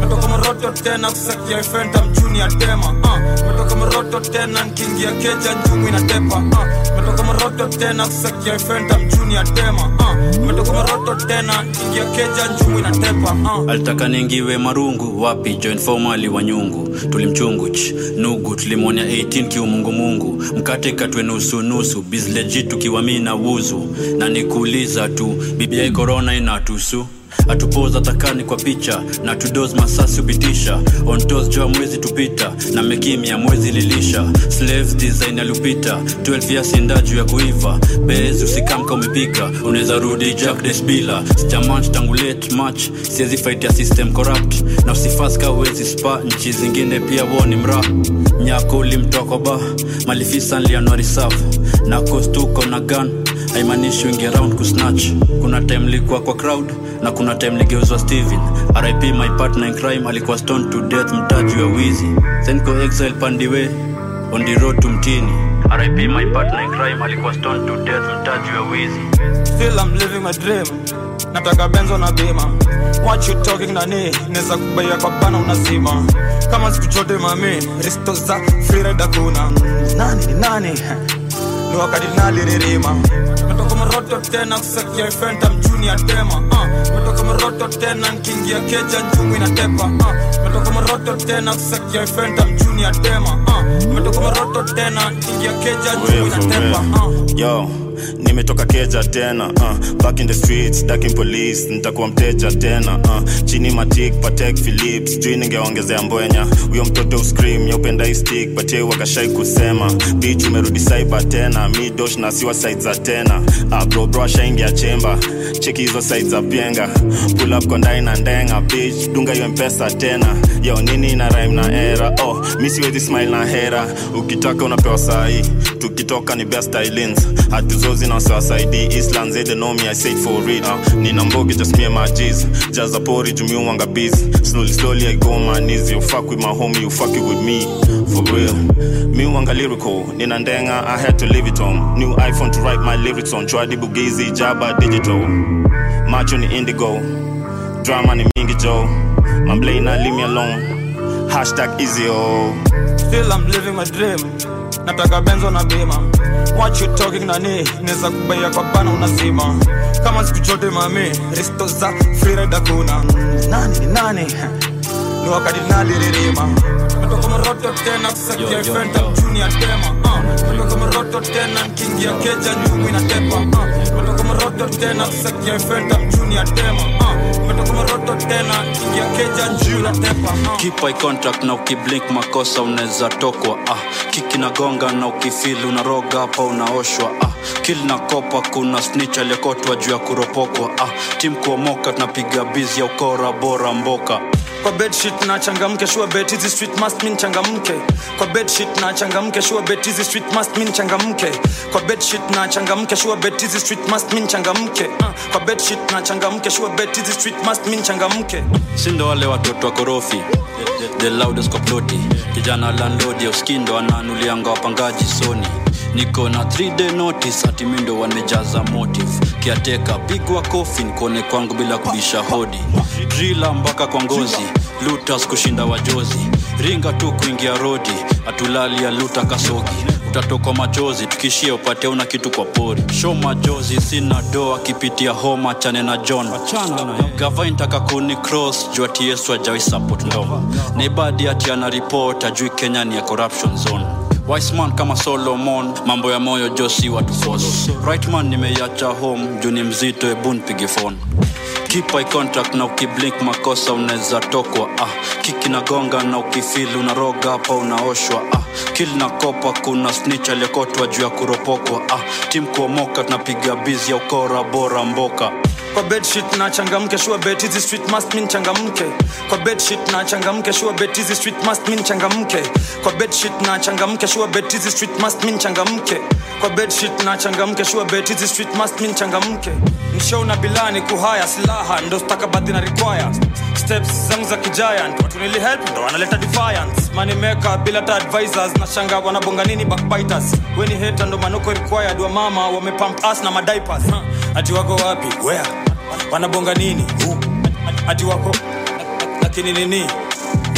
metoka moroto tena kusakia ifenta mjuni ya tema uh. metoka moroto tena nkiingia keja njumu inatepa uh. metoka moroto tena kusakia ifenta mjuni ya tema uh. metoka moroto tena nkiingia keja njumu inatepa uh. alitaka ningiwe marungu wapi join formali wa nyungu tulimchunguch nugu tulimwonya 18 kiumungumungu mkate katwe nusunusu bizleji tukiwa mi na wuzu na nikuuliza tu bibia korona inatusu atupoza takani kwa picha na tudos masasi upitisha ontos joa mwezi tupita na mekimya mwezi lilisha. Slaves design aliupita 12 ya sinda juu ya kuiva. Bezi usikamka umepika unaweza rudi jack desbila sijamanch tangu late match siwezi fight ya system corrupt. Na usifaska uwezi spa nchi zingine pia woni mra. Nyako ulimtoka ba malifisa nlianuari safu na kostuko na gun haimaanishi wingi around kusnatch. Kuna time likuwa kwa crowd na kuna time ligeuzwa steven. Rip my partner in crime alikuwa stone to death mtaji wa wizi. Senko exile pandiwe on the road to mtini. Rip my partner in crime alikuwa stone to death mtaji wa wizi. Still I'm living my dream. Nataka benzo na bima. What you talking nani neza kubaia kwa bana unazima. Kama siku chote mami risto za freeride kuna. Nani nani? Ni wakati naliririma moroto tena kusakia fenta mjuni ya tema uh. metoka moroto tena nkiingia keja njungu inatepa uh. metoka moroto tena kusakia fenta mjuni ya tema uh. metoka moroto tena nkiingia keja njungu inatepa uh. yo nimetoka keja tena uh, back in the streets daking police nitakuwa mteja tena uh, chini matik patek philips jui ningeongezea mbwenya. Huyo mtoto uscream yaupenda istik patie wakashai kusema. Bich umerudi saiba tena mi dosh na siwa side za tena. Uh, bro bro ashaingia chemba cheki hizo side za pyenga pull up kondai na ndenga bich dunga hiyo mpesa tena. Yo nini na rhyme na era? Oh mi siwezi smile na hera. Ukitaka unapewa sahi. Tukitoka ni best ilins hatuzo majozi na sasaidi islands they know me i say it for real. Uh, nina mbogi just me and my g's. Jaza pori jumi wanga busy slowly slowly i go on my knees. You fuck with my homie you fuck it with me. For real. Me wanga lyrical nina ndenga i had to leave it on. New iphone to write my lyrics on. Chwadi bugizi Jabba digital. March on the indigo. Drama ni mingi jo mamblay na leave me alone. Hashtag easy oh Still I'm living my dream. Nataka benzo na bima what you talking nani neza kubaya kwa bana unazima kama siku chote mami. Risto za freeride kuna nani ni nani? Ni wakati nali ririma Mato kama roto tena kusakia fenta junior tema uh. kama roto tena nkingia keja nyumu inatepa uh. kama roto tena kusakia fenta junior tema uh. Metoka roto tena nkiingia keja juu inatepa uh. keep eye contact na ukiblink makosa unaweza tokwa ah. kiki na gonga na ukifili unaroga hapa unaoshwa ah. kili na kopa kuna snitch aliyekotwa juu ya kuropokwa ah. tim kuomoka tunapiga bizi ya ukora bora mboka kwa bedsheet na changamke sure bet hizi street must mean changamke. Kwa bedsheet na changamke sure bet hizi street must mean changamke. Kwa bedsheet na changamke sure bet hizi street must mean changamke. Uh, kwa bedsheet na changamke sure bet hizi street must mean changamke. Sindo wale watoto wa korofi the loudest kwa ploti. Kijana landlord ya uskindo ananulianga wapangaji soni niko na 3d notice hati mindo wamejaza motive kiateka pigwa kofi nikone kwangu bila kubisha hodi. Drila mpaka kwa ngozi lutas kushinda wajozi. Ringa tu kuingia rodi atulali ya luta kasogi. Utatokwa machozi tukishia upate una kitu kwa pori. Show majozi sina do akipitia homa chane na john. Gava intaka kuni cross juu ati yesu ajawai support ndoma naibadi ati ana report ajui kenya ni ya corruption zone Wiseman kama Solomon, mambo ya moyo josi watu force. Nimeiacha home, juu ni mzito, ebu nipige phone. Keep eye contact na ukiblink makosa unaweza tokwa ah. Kiki na gonga na ukifili unaroga hapa unaoshwa ah. Kili na kopa kuna snitch aliyekotwa juu ya kuropokwa ah. Tim kuomoka tunapiga bizi ya ukora bora mboka kwa bedsheet na changamke sure bet hizi street must mean changamke. Kwa bedsheet na changamke sure bet hizi street must mean changamke. Kwa bedsheet na changamke sure bet hizi street must mean changamke. Kwa bedsheet na changamke sure bet hizi street must mean changamke. Mshow na bilani kuhaya silaha ndo stakabadhi na require. Steps zangu za kigiant watu nili help ndo wanaleta defiance. Money maker bila ta advisors na shanga wanabonga nini backbiters. Weni hater ndo manoko required wa mama wamepump us na madiapers huh? ati wako wapi? Where wanabonga nini? Ati wako? Lakini nini?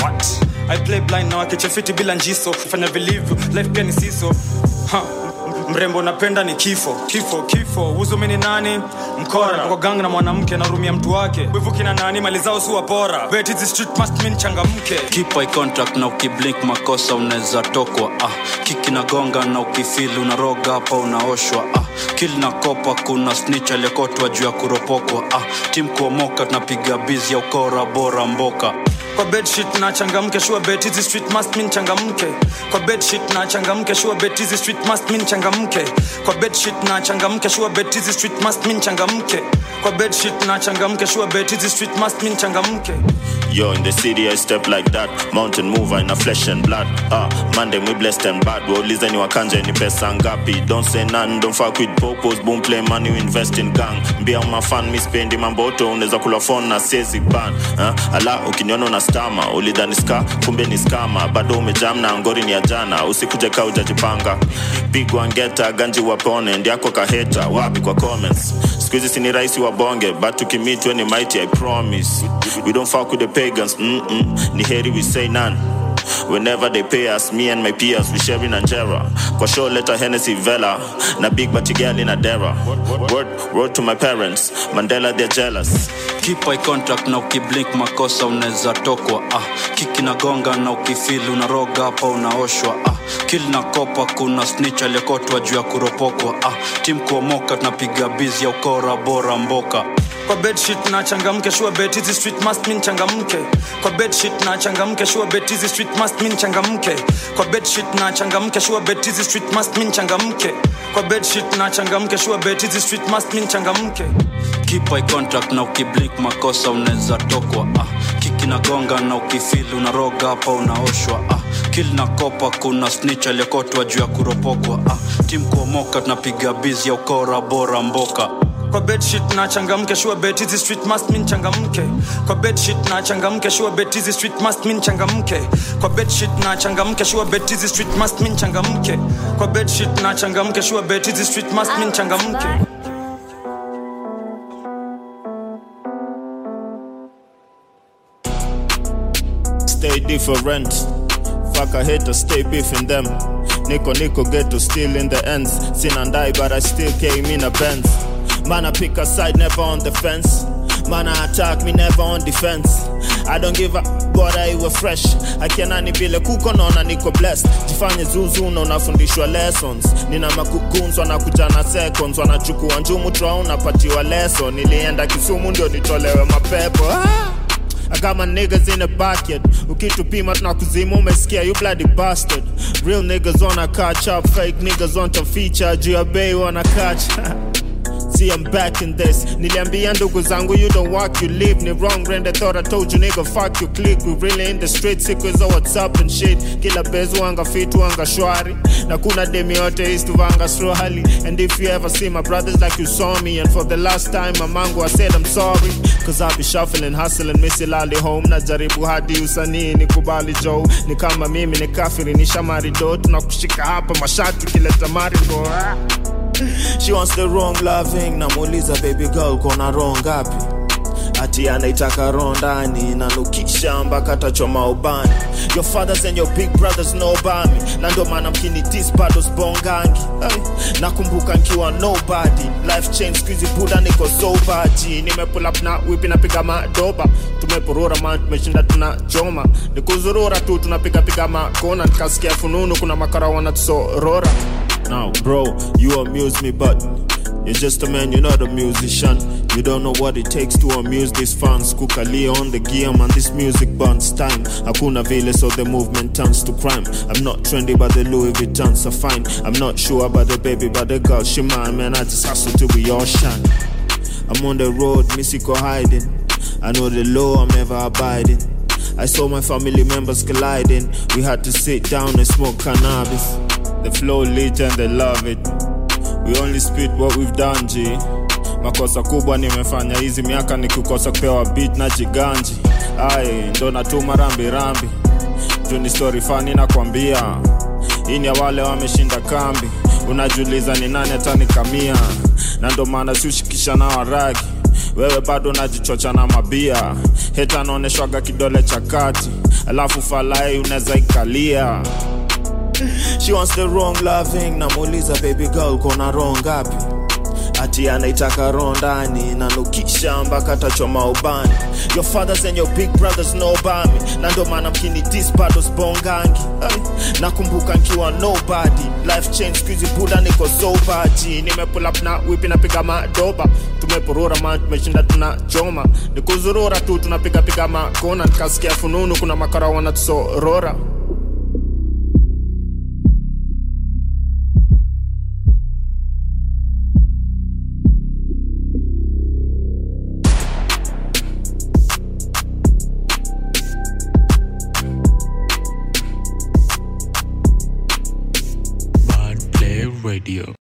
What? I play blind na wakichefiti bila njiso fanya vilivyo life pia ni siso. Huh mrembo napenda ni kifo. Kifo kifo. Uzumi ni nani? Mkora. Kwa gang na mwanamke narumia mtu wake. Wivu kina nani? Mali zao si wapora Bet hizi street must mean changamke. Keep eye contact na ukiblink makosa unaweza tokwa. Ah. kiki na gonga na ukifili unaroga hapa unaoshwa. Ah. kili na kopa kuna snitch aliyekotwa juu ya kuropokwa. Ah. tim kuomoka tunapiga bizi ya ukora bora mboka. Kwa bedsheet na changamke sure bet hizi street must mean changamke. Kwa bedsheet na changamke sure bet hizi street must mean changamke kwa bedsheet na changamke sure bet hizi street must mean changamke. Kwa bedsheet na changamke sure bet hizi street must mean changamke. Yo, in the city I step like that. Mountain mover in a flesh and blood. Ah, Monday we blessed and bad. Waulize ni wakanja ni pesa ngapi. Don't say none, don't fuck with popos Boom play money, invest in gang. Mbia umafan, mi spendi mamboto Unaweza kula phone na siezi ban ah, Ala, ukiniona una stama. Ulidhani ska, kumbe ni skama Bado umejam na ngori ni ya jana. Usikuje ka ujajipanga Pigwa ngeta, ganji wapone Ndiako kaheta, wapi kwa comments? Squeezy sini raisi wa bonge But tukimitwe ni mighty, I promise. We don't fuck with the pagans, mm-mm. Ni heri we say none Whenever they pay us, me and my peers, we sharing Angera. Kwa show letter Hennessy Vela, na big but girl in a dera. Word, word to my parents, Mandela they're jealous. keep eye contact na ukiblink makosa unaweza tokwa ah. kiki na gonga na ukifili unaroga hapa unaoshwa ah. kili na kopa kuna snitch aliyekotwa juu ya kuropokwa ah. tim kuomoka tunapiga bizi ya ukora bora mboka kwa bedsheet na changamke sure bet hizi street must mean changamke. Kwa bedsheet na changamke sure bet hizi street must mean changamke. Kwa bedsheet na changamke sure bet hizi street must mean changamke. Kwa bedsheet na changamke sure bet hizi street must mean changamke. Keep eye contact na ukiblink makosa unaweza tokwa ah. kiki kinagonga na ukifili unaroga hapa unaoshwa ah, kill na kopa kuna snitch aliyekotwa juu ya kuropokwa ah, tim kuomoka tunapiga bizi ya ukora bora mboka kwa bedsheet na changamke sure bet hizi street must mean changamke kwa bedsheet na changamke sure bet hizi street must mean changamke kwa bedsheet na changamke sure bet hizi street must mean changamke kwa bedsheet na changamke sure bet hizi street must mean changamke stay different. Fuck a hater, stay beefing them. Nico Nico get to steal in the ends. Sin but I still came in a Benz. Man, I pick a side, never on the fence. Man, I attack me, never on defense. I don't give a bora iwe fresh akianani vile kuko naona niko blessed jifanye zuzu na unafundishwa lessons nina makuguns wanakuja na seconds wanachukua njumu tra unapatiwa lesson nilienda kisumu ndio nitolewe mapepo ah! I got my niggas in the bucket. Ukitupima tunakuzima umesikia you bloody bastard. Real niggas wanna catch up, fake niggas want to feature. Juu ya wanna catch. See I'm back in this. Niliambia ndugu zangu you don't walk, you live. Ni wrong brand, I thought I told you nigga fuck you click. We really in the street, siku hizo WhatsApp and shit. Kila bezu wanga fit wanga shwari. Na kuna demi yote east wanga swahili. And if you ever see my brothers like you saw me. And for the last time mamangu I said I'm sorry. Cause I be shuffling, hustling, misilali home. Najaribu hadi usanii nikubali Joe. Ni kama mimi ni kafiri, ni shamari do. Tunakushika hapa mashati kileta maringo. Ah. She wants the wrong loving. Namuuliza baby girl kona wrong ngapi? Ati anaitaka roho ndani nanukisha mpaka tachoma ubani. Your fathers and your big brothers know about me. Na ndo maana mkinitis bado sbongangi hey. nakumbuka nkiwa nobody. Life change squeezy buda niko sobaji nimepull up na wipi napiga madoba. Tumeporora man tumeshinda tuna joma nikuzurura tu tunapigapiga makona nikasikia fununu kuna makara wanatusorora Now, bro, you amuse me, but you're just a man, you're not a musician. You don't know what it takes to amuse these fans. Kukalia on the game man, this music burns time. Hakuna vile, so the movement turns to crime. I'm not trendy, but the Louis Vuittons are fine. I'm not sure about the baby, but the girl, she mine, man. I just hustle till we all shine. I'm on the road, Missiko hiding. I know the law, I'm never abiding. I saw my family members colliding. We had to sit down and smoke cannabis. The flow lit and they love it. We only spit what we've done, G. Makosa kubwa nimefanya hizi miaka ni kukosa kupewa beat na jiganji. Ai, ndo natuma rambi rambi. Juu ni story fani nakwambia. Hii ni ya wale wameshinda kambi. Unajiuliza ni nani atanikamia. Na ndo maana siushikisha na waragi. Wewe bado unajichocha na mabia. Heta anaoneshwaga kidole cha kati. Alafu falai unaweza ikalia. She wants the wrong loving. Namuuliza baby girl kona roho ngapi? Ati anaitaka roho ndani nanukisha mpaka tachoma ubani. Your fathers and your big brothers about me. Na ndo maana mkinitis bado sbongangi nakumbuka nkiwa nobody. Life change skuizi buda niko sobaji nimepull up na wipi napiga madoba. Tumeporora man tumeshinda tuna choma nikuzurura tu tunapigapiga makona nikasikia fununu kuna makara wanatusorora Play Radio.